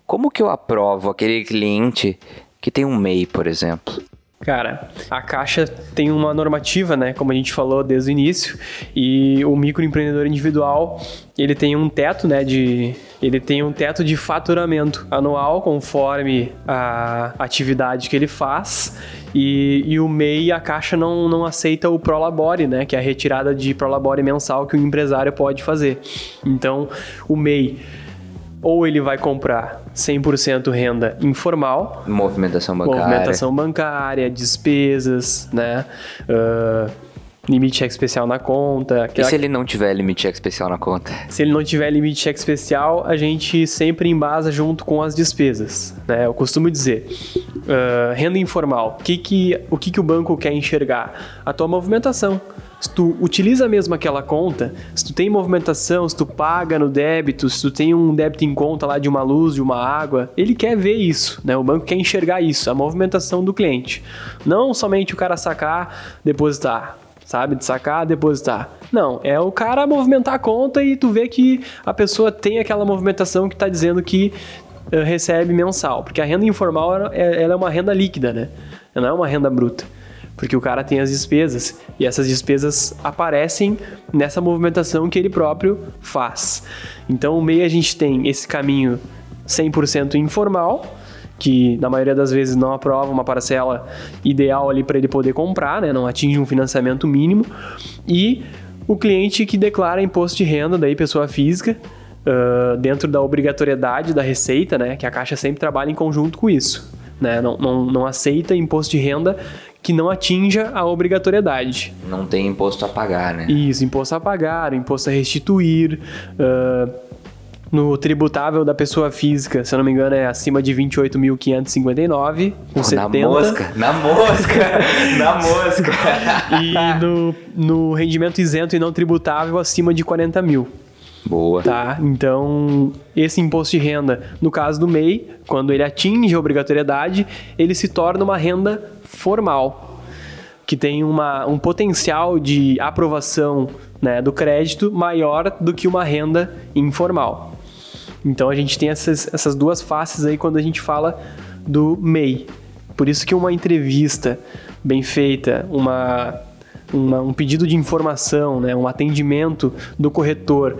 Como que eu aprovo aquele cliente que tem um MEI, por exemplo?
Cara, a Caixa tem uma normativa, né, como a gente falou desde o início, e o microempreendedor individual, ele tem um teto, né, de ele tem um teto de faturamento anual conforme a atividade que ele faz. E, e o MEI, a Caixa não, não aceita o Prolabore, né, que é a retirada de Prolabore mensal que o empresário pode fazer. Então, o MEI ou ele vai comprar 100% renda informal.
Movimentação bancária.
Movimentação bancária, despesas, né? Uh, limite cheque especial na conta.
E se ele não tiver limite cheque especial na conta?
Se ele não tiver limite cheque especial, a gente sempre embasa junto com as despesas. Né? Eu costumo dizer, uh, renda informal, que que, o que, que o banco quer enxergar? A tua movimentação se tu utiliza mesmo aquela conta, se tu tem movimentação, se tu paga no débito, se tu tem um débito em conta lá de uma luz, de uma água, ele quer ver isso, né? O banco quer enxergar isso, a movimentação do cliente. Não somente o cara sacar, depositar, sabe? De sacar, depositar. Não, é o cara movimentar a conta e tu vê que a pessoa tem aquela movimentação que está dizendo que uh, recebe mensal. Porque a renda informal ela é uma renda líquida, né? Não é uma renda bruta porque o cara tem as despesas e essas despesas aparecem nessa movimentação que ele próprio faz. Então, o MEI a gente tem esse caminho 100% informal, que na maioria das vezes não aprova uma parcela ideal ali para ele poder comprar, né? não atinge um financiamento mínimo, e o cliente que declara imposto de renda, daí pessoa física, uh, dentro da obrigatoriedade da receita, né? que a Caixa sempre trabalha em conjunto com isso. Né? Não, não, não aceita imposto de renda que não atinja a obrigatoriedade.
Não tem imposto a pagar, né?
Isso, imposto a pagar, imposto a restituir. Uh, no tributável da pessoa física, se eu não me engano, é acima de 28.559, com Pô, 70.
Na mosca, na mosca, na mosca.
E no, no rendimento isento e não tributável, acima de 40 mil.
Boa.
Tá? Então, esse imposto de renda, no caso do MEI, quando ele atinge a obrigatoriedade, ele se torna uma renda formal, que tem uma, um potencial de aprovação né, do crédito maior do que uma renda informal. Então a gente tem essas, essas duas faces aí quando a gente fala do MEI. Por isso que uma entrevista bem feita, uma, uma, um pedido de informação, né, um atendimento do corretor,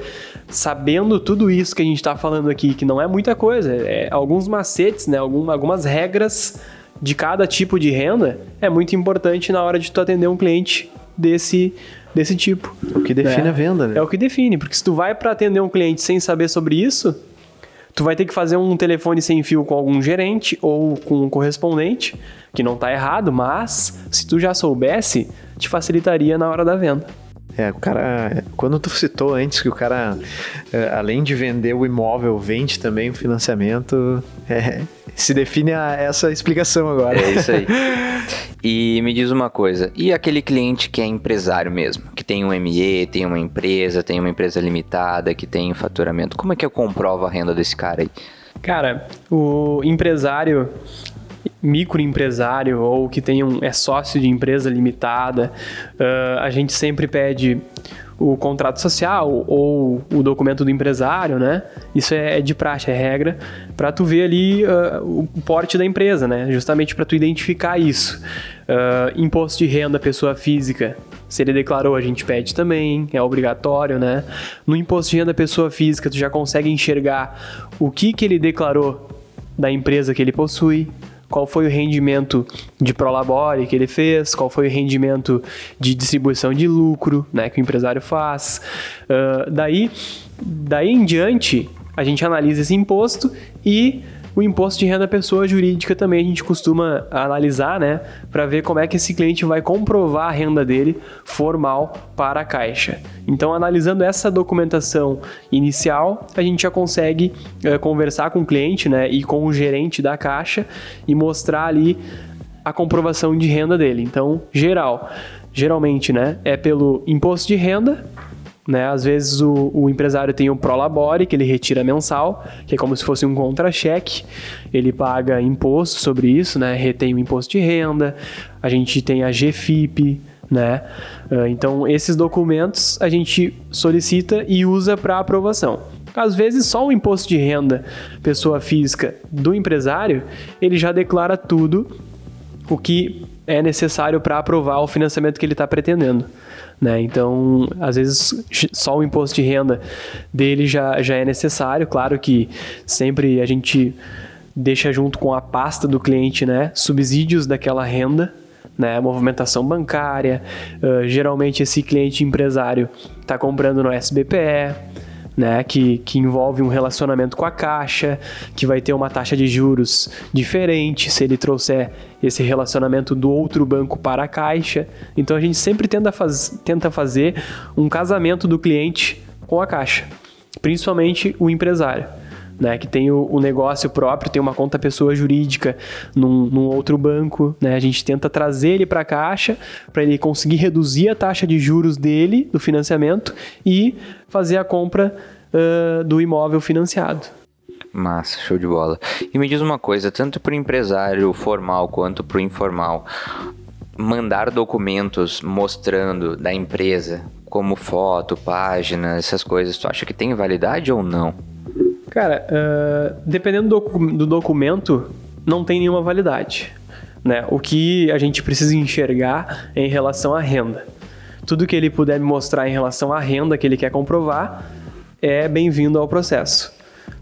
sabendo tudo isso que a gente está falando aqui, que não é muita coisa, é alguns macetes, né, algum, algumas regras de cada tipo de renda é muito importante na hora de tu atender um cliente desse desse tipo.
O que define
é,
a venda, né?
É o que define, porque se tu vai para atender um cliente sem saber sobre isso, tu vai ter que fazer um telefone sem fio com algum gerente ou com um correspondente, que não tá errado, mas se tu já soubesse, te facilitaria na hora da venda.
É, o cara, quando tu citou antes que o cara, é, além de vender o imóvel, vende também o financiamento, é, se define a, essa explicação agora.
É isso aí. E me diz uma coisa, e aquele cliente que é empresário mesmo, que tem um ME, tem uma empresa, tem uma empresa limitada, que tem faturamento, como é que eu comprovo a renda desse cara aí?
Cara, o empresário, microempresário ou que tem um, é sócio de empresa limitada, uh, a gente sempre pede o contrato social ou o documento do empresário, né? Isso é, é de praxe, é regra, para tu ver ali uh, o porte da empresa, né? Justamente para tu identificar isso. Uh, imposto de renda pessoa física, se ele declarou, a gente pede também, é obrigatório, né? No imposto de renda pessoa física, tu já consegue enxergar o que que ele declarou da empresa que ele possui, qual foi o rendimento de prolabore que ele fez, qual foi o rendimento de distribuição de lucro né, que o empresário faz. Uh, daí, daí em diante, a gente analisa esse imposto e o imposto de renda pessoa jurídica também a gente costuma analisar, né, para ver como é que esse cliente vai comprovar a renda dele formal para a Caixa. Então, analisando essa documentação inicial, a gente já consegue é, conversar com o cliente, né, e com o gerente da Caixa e mostrar ali a comprovação de renda dele. Então, geral, geralmente, né, é pelo imposto de renda né? Às vezes o, o empresário tem o Prolabore, que ele retira mensal, que é como se fosse um contra-cheque. Ele paga imposto sobre isso, né? retém o imposto de renda. A gente tem a GFIP, né? Ah, então, esses documentos a gente solicita e usa para aprovação. Às vezes, só o imposto de renda, pessoa física do empresário, ele já declara tudo o que é necessário para aprovar o financiamento que ele está pretendendo. Né? Então, às vezes, só o imposto de renda dele já, já é necessário. Claro que sempre a gente deixa junto com a pasta do cliente né, subsídios daquela renda, né, movimentação bancária. Uh, geralmente, esse cliente empresário está comprando no SBPE, né, que, que envolve um relacionamento com a caixa, que vai ter uma taxa de juros diferente se ele trouxer esse relacionamento do outro banco para a caixa. Então a gente sempre tenta, faz, tenta fazer um casamento do cliente com a caixa, principalmente o empresário né, que tem o, o, negócio próprio, tem uma conta pessoa jurídica num, num outro banco, né, a gente tenta trazer ele para a caixa para ele conseguir reduzir a taxa de juros dele do financiamento e fazer a compra uh, do imóvel financiado.
Massa, show de bola. E me diz uma coisa, tanto para o empresário formal quanto para o informal, mandar documentos mostrando da empresa, como foto, página, essas coisas, tu acha que tem validade ou não?
Cara, uh, dependendo do, do documento, não tem nenhuma validade. Né? O que a gente precisa enxergar é em relação à renda. Tudo que ele puder me mostrar em relação à renda que ele quer comprovar é bem-vindo ao processo.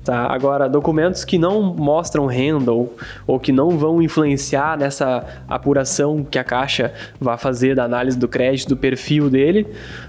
Tá? Agora, documentos que não mostram renda ou, que não vão influenciar nessa apuração que a Caixa vai fazer da análise do crédito, do perfil dele,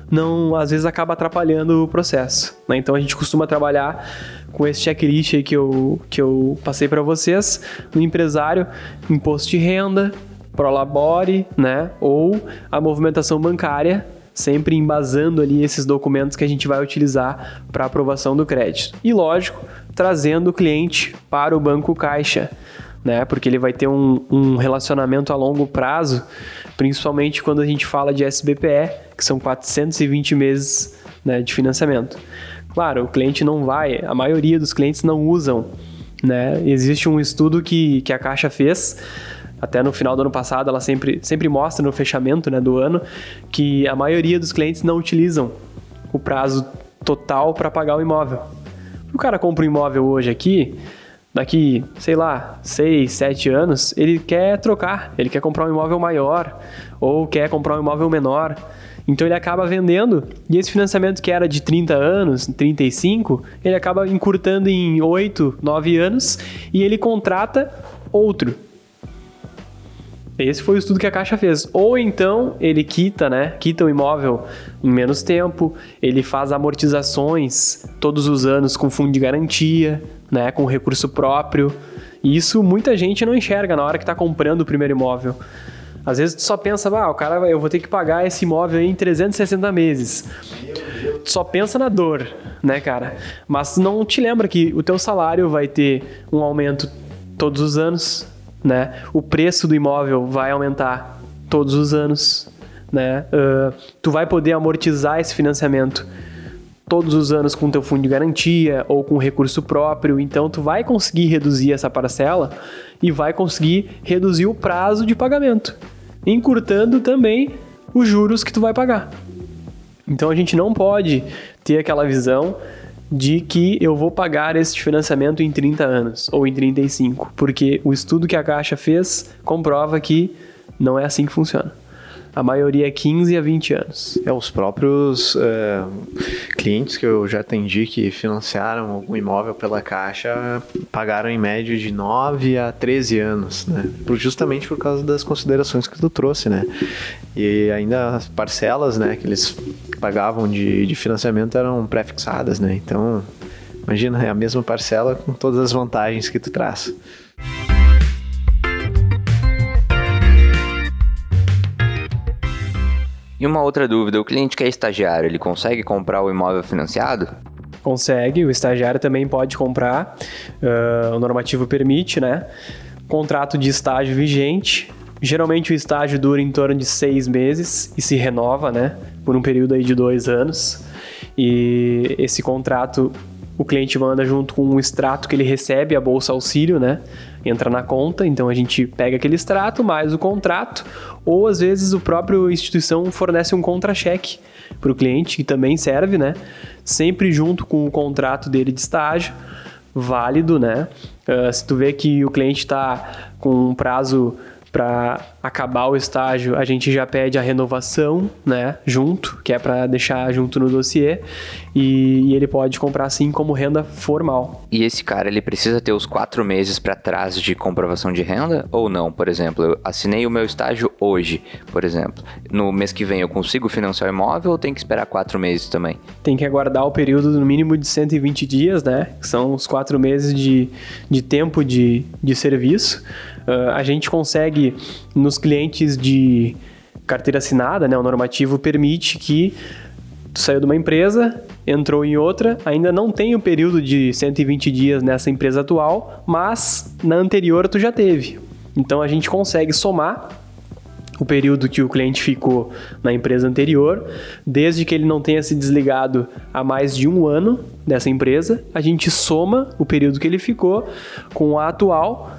não às vezes acaba atrapalhando o processo. Né? Então a gente costuma trabalhar com esse checklist aí que eu, que eu passei para vocês no empresário, imposto de renda, prolabore, né? ou a movimentação bancária sempre embasando ali esses documentos que a gente vai utilizar para aprovação do crédito. E lógico, trazendo o cliente para o banco caixa, né? Porque ele vai ter um, um relacionamento a longo prazo, principalmente quando a gente fala de SBPE, que são 420 meses né, de financiamento. Claro, o cliente não vai, a maioria dos clientes não usam. Né? Existe um estudo que, que a Caixa fez até no final do ano passado, ela sempre, sempre mostra no fechamento né, do ano que a maioria dos clientes não utilizam o prazo total para pagar o imóvel. O cara compra um imóvel hoje aqui, daqui, sei lá, 6, 7 anos, ele quer trocar, ele quer comprar um imóvel maior ou quer comprar um imóvel menor. Então ele acaba vendendo e esse financiamento que era de 30 anos, 35, ele acaba encurtando em 8, 9 anos e ele contrata outro esse foi o estudo que a Caixa fez. Ou então ele quita, né? Quita o imóvel em menos tempo, ele faz amortizações todos os anos com fundo de garantia, né? Com recurso próprio. Isso muita gente não enxerga na hora que está comprando o primeiro imóvel. Às vezes tu só pensa, ah, o cara, eu vou ter que pagar esse imóvel em 360 meses. Tu só pensa na dor, né, cara? Mas não te lembra que o teu salário vai ter um aumento todos os anos, né? O preço do imóvel vai aumentar todos os anos, né? Uh, tu vai poder amortizar esse financiamento todos os anos com teu fundo de garantia ou com recurso próprio, então tu vai conseguir reduzir essa parcela e vai conseguir reduzir o prazo de pagamento, encurtando também os juros que tu vai pagar. Então a gente não pode ter aquela visão de que eu vou pagar este financiamento em 30 anos ou em 35, porque o estudo que a Caixa fez comprova que não é assim que funciona. A maioria é 15 a 20 anos.
É, os próprios é, clientes que eu já atendi que financiaram algum imóvel pela Caixa pagaram em média de 9 a 13 anos, né? Justamente por causa das considerações que tu trouxe, né? E ainda as parcelas, né, que eles pagavam de, de financiamento eram pré-fixadas, né? Então, imagina, é a mesma parcela com todas as vantagens que tu traz.
E uma outra dúvida, o cliente que é estagiário, ele consegue comprar o imóvel financiado?
Consegue, o estagiário também pode comprar, uh, o normativo permite, né? Contrato de estágio vigente, geralmente o estágio dura em torno de seis meses e se renova, né? Por um período aí de dois anos. E esse contrato o cliente manda junto com um extrato que ele recebe, a bolsa auxílio, né? Entra na conta, então a gente pega aquele extrato mais o contrato, ou às vezes o próprio instituição fornece um contra-cheque para o cliente, que também serve, né? Sempre junto com o contrato dele de estágio, válido, né? Uh, se tu vê que o cliente está com um prazo para acabar o estágio, a gente já pede a renovação, né, junto, que é para deixar junto no dossiê, e, e, ele pode comprar assim como renda formal.
E esse cara, ele precisa ter os quatro meses para trás de comprovação de renda ou não? Por exemplo, eu assinei o meu estágio hoje, por exemplo. No mês que vem eu consigo financiar o imóvel ou tem que esperar quatro meses também?
Tem que aguardar o período no mínimo de 120 dias, né, que são os quatro meses de, de tempo de, de serviço. Uh, a gente consegue nos clientes de carteira assinada, né, o normativo permite que tu saiu de uma empresa, entrou em outra, ainda não tem o período de 120 dias nessa empresa atual, mas na anterior tu já teve. Então a gente consegue somar o período que o cliente ficou na empresa anterior, desde que ele não tenha se desligado há mais de um ano dessa empresa, a gente soma o período que ele ficou com a atual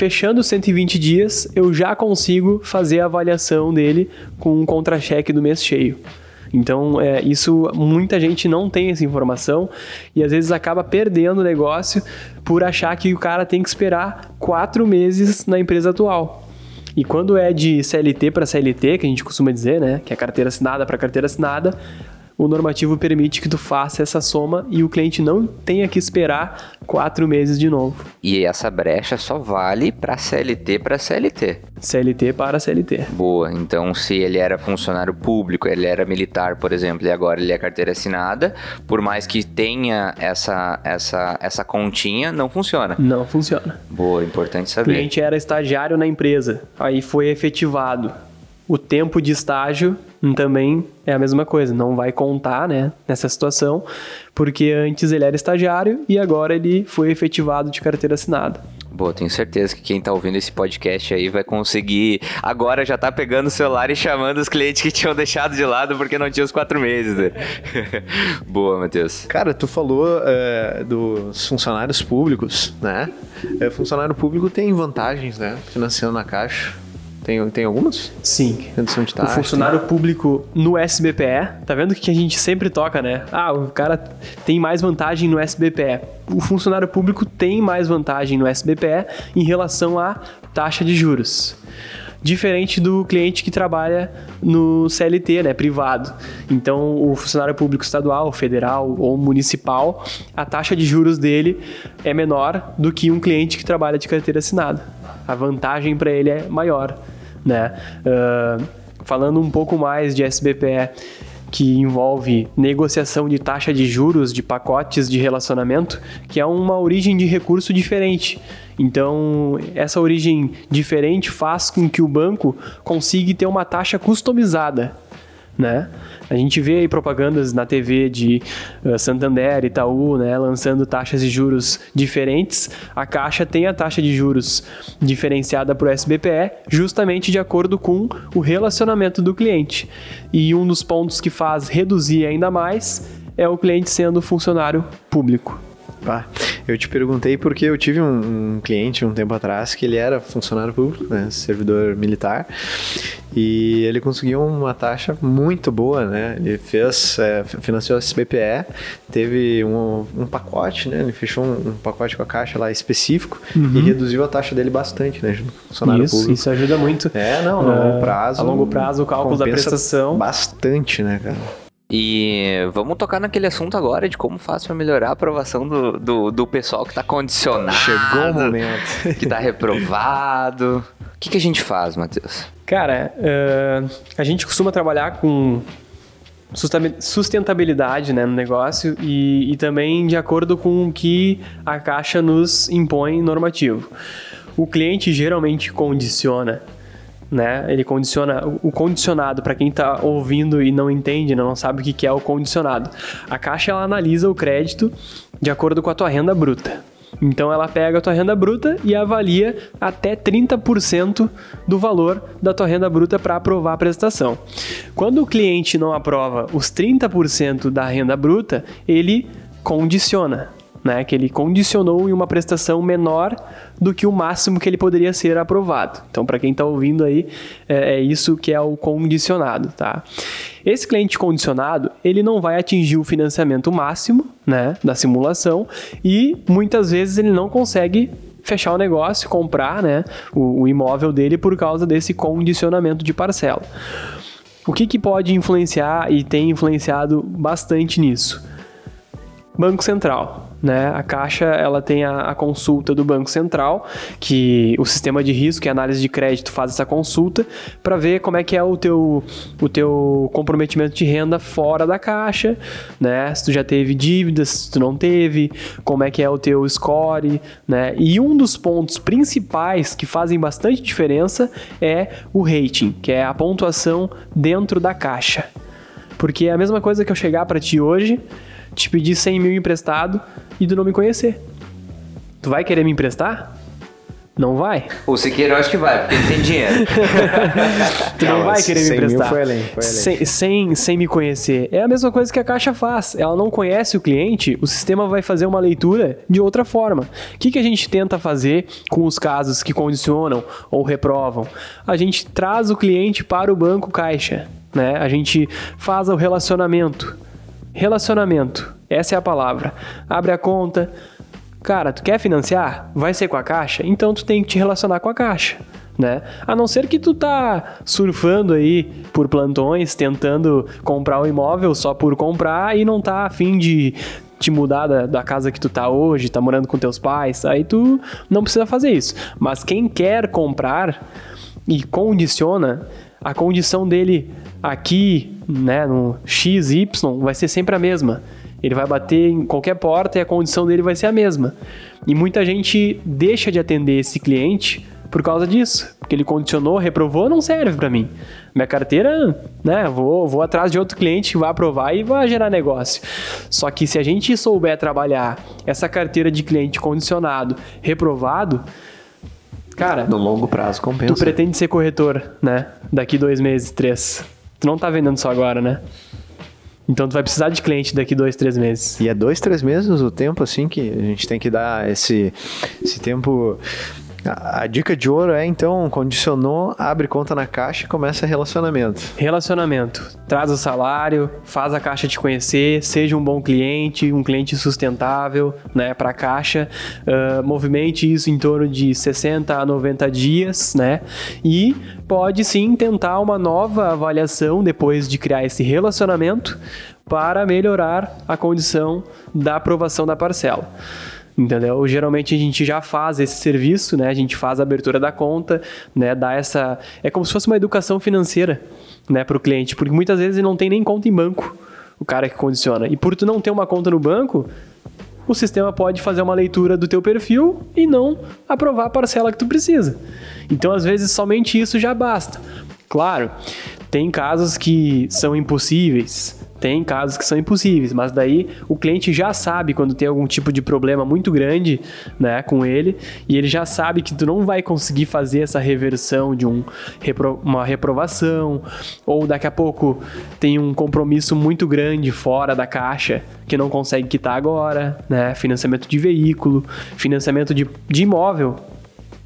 fechando 120 dias, eu já consigo fazer a avaliação dele com um contra-cheque do mês cheio. Então, é, isso muita gente não tem essa informação e às vezes acaba perdendo o negócio por achar que o cara tem que esperar quatro meses na empresa atual. E quando é de CLT para CLT, que a gente costuma dizer, né, que é carteira assinada para carteira assinada, o normativo permite que tu faça essa soma e o cliente não tenha que esperar quatro meses de novo.
E essa brecha só vale para CLT para CLT.
CLT para CLT.
Boa. Então, se ele era funcionário público, ele era militar, por exemplo, e agora ele é carteira assinada, por mais que tenha essa essa essa continha, não funciona.
Não funciona.
Boa, importante saber.
O cliente era estagiário na empresa, aí foi efetivado o tempo de estágio também é a mesma coisa, não vai contar, né, nessa situação, porque antes ele era estagiário e agora ele foi efetivado de carteira assinada.
Boa, tenho certeza que quem está ouvindo esse podcast aí vai conseguir. Agora já tá pegando o celular e chamando os clientes que tinham deixado de lado porque não tinha os quatro meses. Né? (laughs) Boa, Matheus.
Cara, tu falou é, dos funcionários públicos, né? É, funcionário público tem vantagens, né? Financiando na caixa. Tem, tem algumas?
Sim.
Redução de taxa.
O funcionário público no SBPE, tá vendo que a gente sempre toca, né? Ah, o cara tem mais vantagem no SBPE. O funcionário público tem mais vantagem no SBPE em relação à taxa de juros diferente do cliente que trabalha no CLT, né, privado. Então, o funcionário público estadual, federal ou municipal, a taxa de juros dele é menor do que um cliente que trabalha de carteira assinada. A vantagem para ele é maior né? Uh, falando um pouco mais de SBPE, que envolve negociação de taxa de juros de pacotes de relacionamento, que é uma origem de recurso diferente. Então, essa origem diferente faz com que o banco consiga ter uma taxa customizada, né? A gente vê aí propagandas na TV de uh, Santander, Itaú, né, lançando taxas de juros diferentes. A Caixa tem a taxa de juros diferenciada para o SBPE, justamente de acordo com o relacionamento do cliente. E um dos pontos que faz reduzir ainda mais é o cliente sendo funcionário público.
Ah, eu te perguntei porque eu tive um, um, cliente um tempo atrás que ele era funcionário público, né, servidor militar, e ele conseguiu uma taxa muito boa, né? Ele fez, é, financiou a SBPE, teve um, um, pacote, né? Ele fechou um, um, pacote com a caixa lá específico uhum. e reduziu a taxa dele bastante, né?
Funcionário isso, público. Isso ajuda muito.
É, não, a longo é, prazo.
A longo prazo o cálculo da prestação.
Bastante, né, cara?
E vamos tocar naquele assunto agora de como faz para melhorar a aprovação do, do, do, pessoal que está condicionado.
Chegou o momento.
Que está reprovado. O que, que a gente faz, Matheus?
Cara, uh, a gente costuma trabalhar com sustentabilidade né, no negócio e, e também de acordo com o que a Caixa nos impõe normativo. O cliente geralmente condiciona né? Ele condiciona o condicionado para quem está ouvindo e não entende, né? não sabe o que é o condicionado. A Caixa ela analisa o crédito de acordo com a tua renda bruta. Então ela pega a tua renda bruta e avalia até 30% do valor da tua renda bruta para aprovar a prestação. Quando o cliente não aprova os 30% da renda bruta, ele condiciona, né? Que ele condicionou em uma prestação menor do que o máximo que ele poderia ser aprovado. Então, para quem está ouvindo aí, é, é, isso que é o condicionado, tá? Esse cliente condicionado, ele não vai atingir o financiamento máximo, né, da simulação e muitas vezes ele não consegue fechar o negócio, comprar, né, o, o imóvel dele por causa desse condicionamento de parcela. O que, que pode influenciar e tem influenciado bastante nisso? Banco Central né? A Caixa ela tem a, a, consulta do Banco Central, que o sistema de risco e análise de crédito faz essa consulta para ver como é que é o teu, o teu comprometimento de renda fora da Caixa, né? Se tu já teve dívidas, se tu não teve, como é que é o teu score, né? E um dos pontos principais que fazem bastante diferença é o rating, que é a pontuação dentro da Caixa. Porque é a mesma coisa que eu chegar para ti hoje, te pedir 100 mil emprestado e tu não me conhecer. Tu vai querer me emprestar? Não vai?
O Siqueira eu acho que vai, porque ele tem dinheiro. (laughs)
tu não, não vai querer me emprestar. Foi além, foi além. Sem, sem, sem me conhecer. É a mesma coisa que a Caixa faz. Ela não conhece o cliente, o sistema vai fazer uma leitura de outra forma. O que, que a gente tenta fazer com os casos que condicionam ou reprovam? A gente traz o cliente para o banco Caixa. Né? A gente faz o relacionamento. Relacionamento. Essa é a palavra. Abre a conta. Cara, tu quer financiar? Vai ser com a caixa? Então tu tem que te relacionar com a caixa. Né? A não ser que tu tá surfando aí por plantões, tentando comprar o um imóvel só por comprar e não tá afim de te mudar da, da, casa que tu tá hoje, tá morando com teus pais, aí tu não precisa fazer isso. Mas quem quer comprar e condiciona, a condição dele aqui, né, no XY, vai ser sempre a mesma. Ele vai bater em qualquer porta e a condição dele vai ser a mesma. E muita gente deixa de atender esse cliente por causa disso, porque ele condicionou, reprovou, não serve para mim. Minha carteira, né, vou, vou atrás de outro cliente que vai aprovar e vai gerar negócio. Só que se a gente souber trabalhar essa carteira de cliente condicionado, reprovado, cara,
no longo prazo compensa.
Tu pretende ser corretor, né? Daqui dois meses, três. Tu não tá vendendo só agora, né? Então tu vai precisar de cliente daqui dois, três meses.
E é dois, três meses o tempo assim que a gente tem que dar esse, esse tempo a, dica de ouro é então, condicionou, abre conta na caixa e começa relacionamento.
Relacionamento. Traz o salário, faz a caixa te conhecer, seja um bom cliente, um cliente sustentável, né, para a caixa. Uh, movimente isso em torno de 60 a 90 dias, né? E pode sim tentar uma nova avaliação depois de criar esse relacionamento para melhorar a condição da aprovação da parcela entendeu? Geralmente a gente já faz esse serviço, né? A gente faz a abertura da conta, né? Dá essa... É como se fosse uma educação financeira, né? Para o cliente, porque muitas vezes ele não tem nem conta em banco, o cara que condiciona. E por tu não ter uma conta no banco, o sistema pode fazer uma leitura do teu perfil e não aprovar a parcela que tu precisa. Então, às vezes, somente isso já basta. Claro, tem casos que são impossíveis, tem casos que são impossíveis, mas daí o cliente já sabe quando tem algum tipo de problema muito grande, né, com ele, e ele já sabe que tu não vai conseguir fazer essa reversão de um, uma reprovação, ou daqui a pouco tem um compromisso muito grande fora da caixa que não consegue quitar agora, né, financiamento de veículo, financiamento de, de imóvel,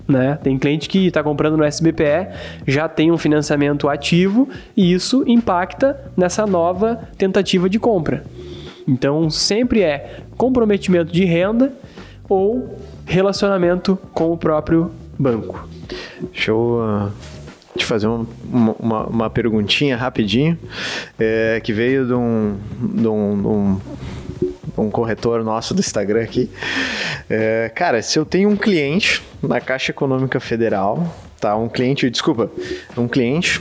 né? Tem cliente que está comprando no SBPE, já tem um financiamento ativo e isso impacta nessa nova tentativa de compra. Então, sempre é comprometimento de renda ou relacionamento com o próprio banco.
Deixa eu uh, te fazer uma, uma, uma perguntinha rapidinho, é, que veio de um, de um, de um um corretor nosso do Instagram aqui. É, cara, se eu tenho um cliente na Caixa Econômica Federal, tá? Um cliente, desculpa, um cliente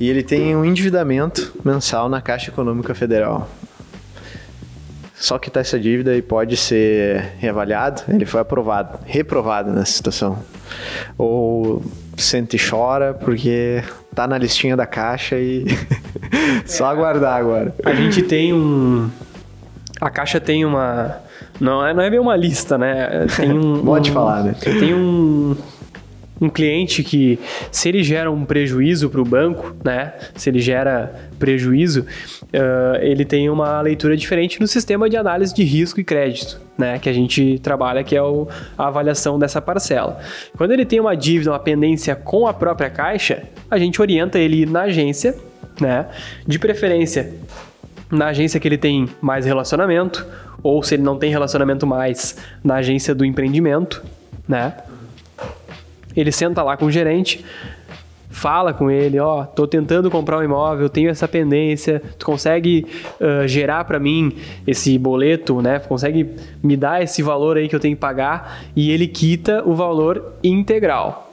e ele tem um endividamento mensal na Caixa Econômica Federal. Só que tá essa dívida e pode ser reavaliado, ele foi aprovado, reprovado nessa situação. Ou sente e chora porque tá na listinha da caixa e (laughs) só aguardar agora.
A gente tem um a caixa tem uma. Não é, não é bem uma lista, né? Tem um. (laughs)
Pode um, falar, né?
Tem um. um cliente que, se ele gera um prejuízo para o banco, né? Se ele gera prejuízo, uh, ele tem uma leitura diferente no sistema de análise de risco e crédito, né? Que a gente trabalha, que é o, a avaliação dessa parcela. Quando ele tem uma dívida, uma pendência com a própria caixa, a gente orienta ele na agência, né? De preferência na agência que ele tem mais relacionamento, ou se ele não tem relacionamento mais, na agência do empreendimento, né? Ele senta lá com o gerente, fala com ele, ó, oh, tô tentando comprar um imóvel, tenho essa pendência, tu consegue uh, gerar para mim esse boleto, né? Consegue me dar esse valor aí que eu tenho que pagar e ele quita o valor integral,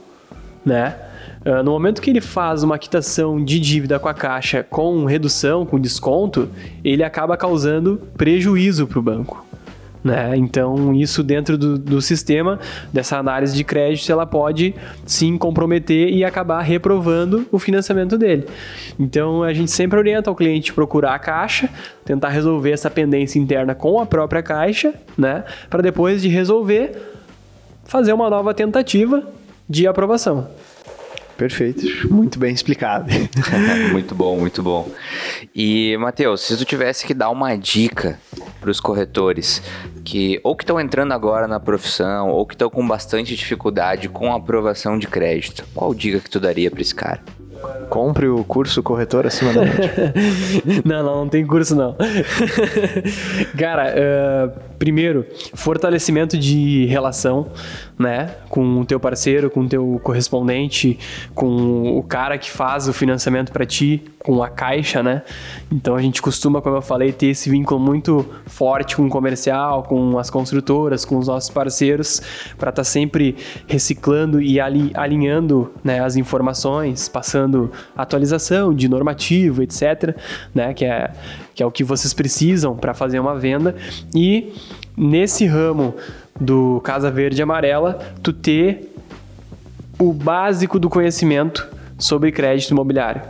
né? Uh, no momento que ele faz uma quitação de dívida com a caixa com redução, com desconto, ele acaba causando prejuízo para o banco. Né? Então, isso dentro do, do, sistema, dessa análise de crédito, ela pode sim comprometer e acabar reprovando o financiamento dele. Então, a gente sempre orienta o cliente procurar a caixa, tentar resolver essa pendência interna com a própria caixa, né? para depois de resolver, fazer uma nova tentativa de aprovação.
Perfeito, muito bem explicado. (laughs)
muito bom, muito bom. E, Matheus, se tu tivesse que dar uma dica para os corretores que ou que estão entrando agora na profissão ou que estão com bastante dificuldade com a aprovação de crédito, qual dica que tu daria para esse cara?
Compre o curso corretor acima da média. (laughs)
não, não, não tem curso não. (laughs) cara, uh, primeiro, fortalecimento de relação né? Com o teu parceiro, com o teu correspondente, com o cara que faz o financiamento para ti, com a caixa, né? Então a gente costuma, como eu falei, ter esse vínculo muito forte com o comercial, com as construtoras, com os nossos parceiros, para estar tá sempre reciclando e alinhando né, as informações, passando atualização de normativo, etc., né? Que é, que é o que vocês precisam para fazer uma venda. E nesse ramo do Casa Verde e Amarela, tu ter o básico do conhecimento sobre crédito imobiliário.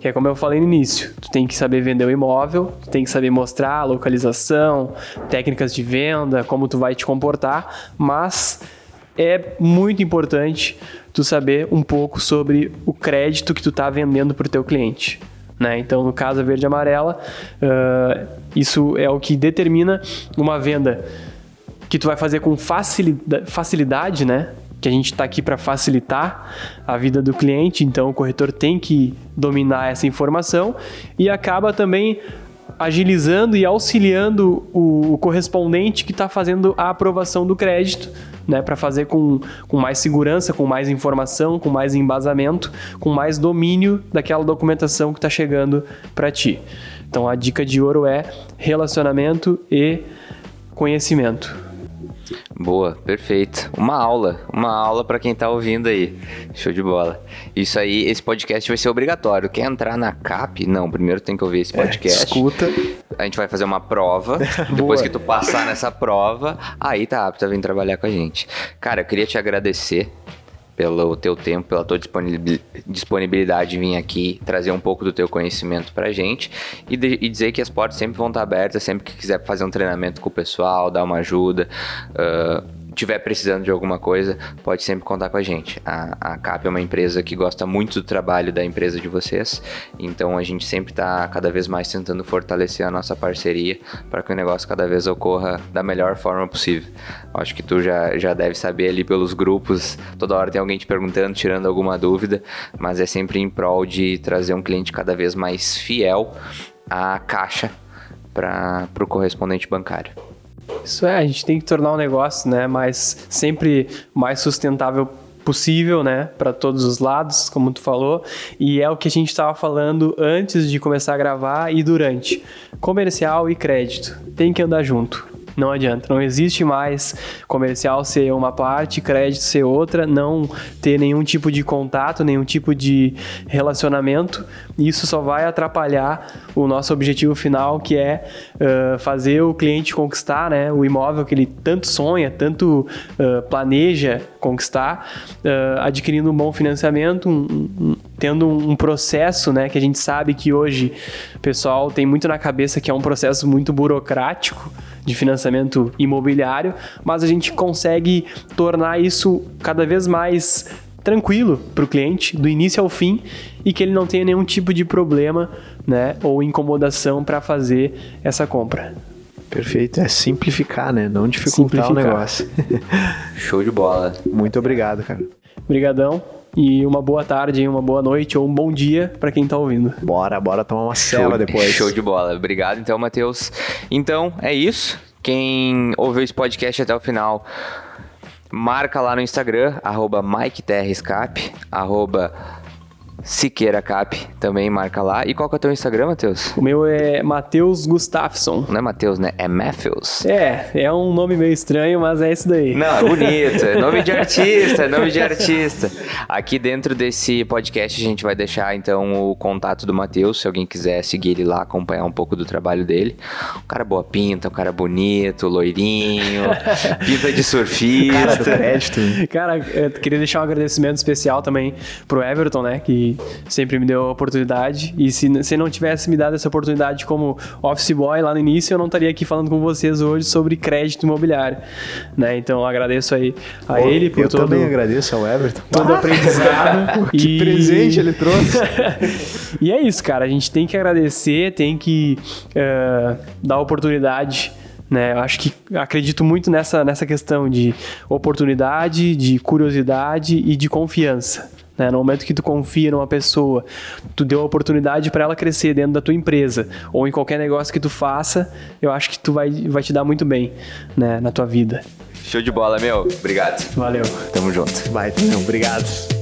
Que é como eu falei no início, tu tem que saber vender o imóvel, tu tem que saber mostrar a localização, técnicas de venda, como tu vai te comportar, mas é muito importante tu saber um pouco sobre o crédito que tu está vendendo para o teu cliente. Né? Então, no caso verde e amarela, uh, isso é o que determina uma venda que tu vai fazer com facilidade, facilidade né? Que a gente está aqui para facilitar a vida do cliente, então o corretor tem que dominar essa informação e acaba também agilizando e auxiliando o correspondente que está fazendo a aprovação do crédito, né, para fazer com, com mais segurança, com mais informação, com mais embasamento, com mais domínio daquela documentação que está chegando para ti. Então a dica de ouro é relacionamento e conhecimento.
Boa, perfeito. Uma aula, uma aula para quem tá ouvindo aí. Show de bola. Isso aí, esse podcast vai ser obrigatório. Quer entrar na CAP? Não, primeiro tem que ouvir esse é, podcast.
É, escuta.
A gente vai fazer uma prova. (laughs) Depois que tu passar nessa prova, aí tá apto a vir trabalhar com a gente. Cara, eu queria te agradecer pelo teu tempo, pela tua disponibilidade de vir aqui trazer um pouco do teu conhecimento pra gente e, de, e, dizer que as portas sempre vão estar abertas, sempre que quiser fazer um treinamento com o pessoal, dar uma ajuda. Uh, tiver precisando de alguma coisa, pode sempre contar com a gente. A, a CAP é uma empresa que gosta muito do trabalho da empresa de vocês, então a gente sempre está cada vez mais tentando fortalecer a nossa parceria para que o negócio cada vez ocorra da melhor forma possível. Acho que tu já, já deve saber ali pelos grupos, toda hora tem alguém te perguntando, tirando alguma dúvida, mas é sempre em prol de trazer um cliente cada vez mais fiel à caixa para o correspondente bancário.
Isso é, a gente tem que tornar o um negócio, né, mais sempre mais sustentável possível, né, para todos os lados, como tu falou, e é o que a gente estava falando antes de começar a gravar e durante. Comercial e crédito tem que andar junto. Não adianta, não existe mais comercial ser uma parte, crédito ser outra, não ter nenhum tipo de contato, nenhum tipo de relacionamento. Isso só vai atrapalhar o nosso objetivo final, que é uh, fazer o cliente conquistar né, o imóvel que ele tanto sonha, tanto uh, planeja conquistar, uh, adquirindo um bom financiamento, um, um, tendo um processo né, que a gente sabe que hoje o pessoal tem muito na cabeça que é um processo muito burocrático de financiamento imobiliário, mas a gente consegue tornar isso cada vez mais tranquilo para o cliente, do início ao fim, e que ele não tenha nenhum tipo de problema né, ou incomodação para fazer essa compra.
Perfeito, é simplificar, né? Não dificultar simplificar. o negócio. (laughs)
Show de bola.
Muito obrigado, cara.
Obrigadão. E uma boa tarde, uma boa noite ou um bom dia para quem tá ouvindo.
Bora, bora tomar uma cela depois. (laughs)
Show de bola. Obrigado, então, Matheus. Então, é isso. Quem ouviu esse podcast até o final, marca lá no Instagram, arroba MikeTRScap, arroba Siqueira Cap, também marca lá. E qual que é o teu Instagram, Matheus?
O meu é Matheus Gustafsson.
Não é Matheus, né? É Matthews.
É, é um nome meio estranho, mas é isso daí.
Não, é bonito. É (laughs) nome de artista, é nome de artista. Aqui dentro desse podcast a gente vai deixar então o contato do Matheus, se alguém quiser seguir ele lá, acompanhar um pouco do trabalho dele. Um cara boa pinta, um cara bonito, loirinho, (laughs) pinta de surfista.
Cara do crédito.
Cara, eu queria deixar um agradecimento especial também pro Everton, né, que sempre me deu a oportunidade. E se, se não tivesse me dado essa oportunidade como office boy lá no início, eu não estaria aqui falando com vocês hoje sobre crédito imobiliário. Né? Então eu agradeço aí a ele por
eu
todo...
Eu também agradeço ao Everton.
Todo ah! aprendizado. (laughs)
que e... presente ele trouxe. (laughs)
e é isso, cara. A gente tem que agradecer, tem que uh, dar oportunidade né? Eu acho que acredito muito nessa, nessa questão de oportunidade, de curiosidade e de confiança. Né? No momento que tu confia numa pessoa, tu deu a oportunidade para ela crescer dentro da tua empresa ou em qualquer negócio que tu faça, eu acho que tu vai, vai te dar muito bem né? na tua vida.
Show de bola, meu. Obrigado.
Valeu.
Tamo junto.
Vai, obrigado.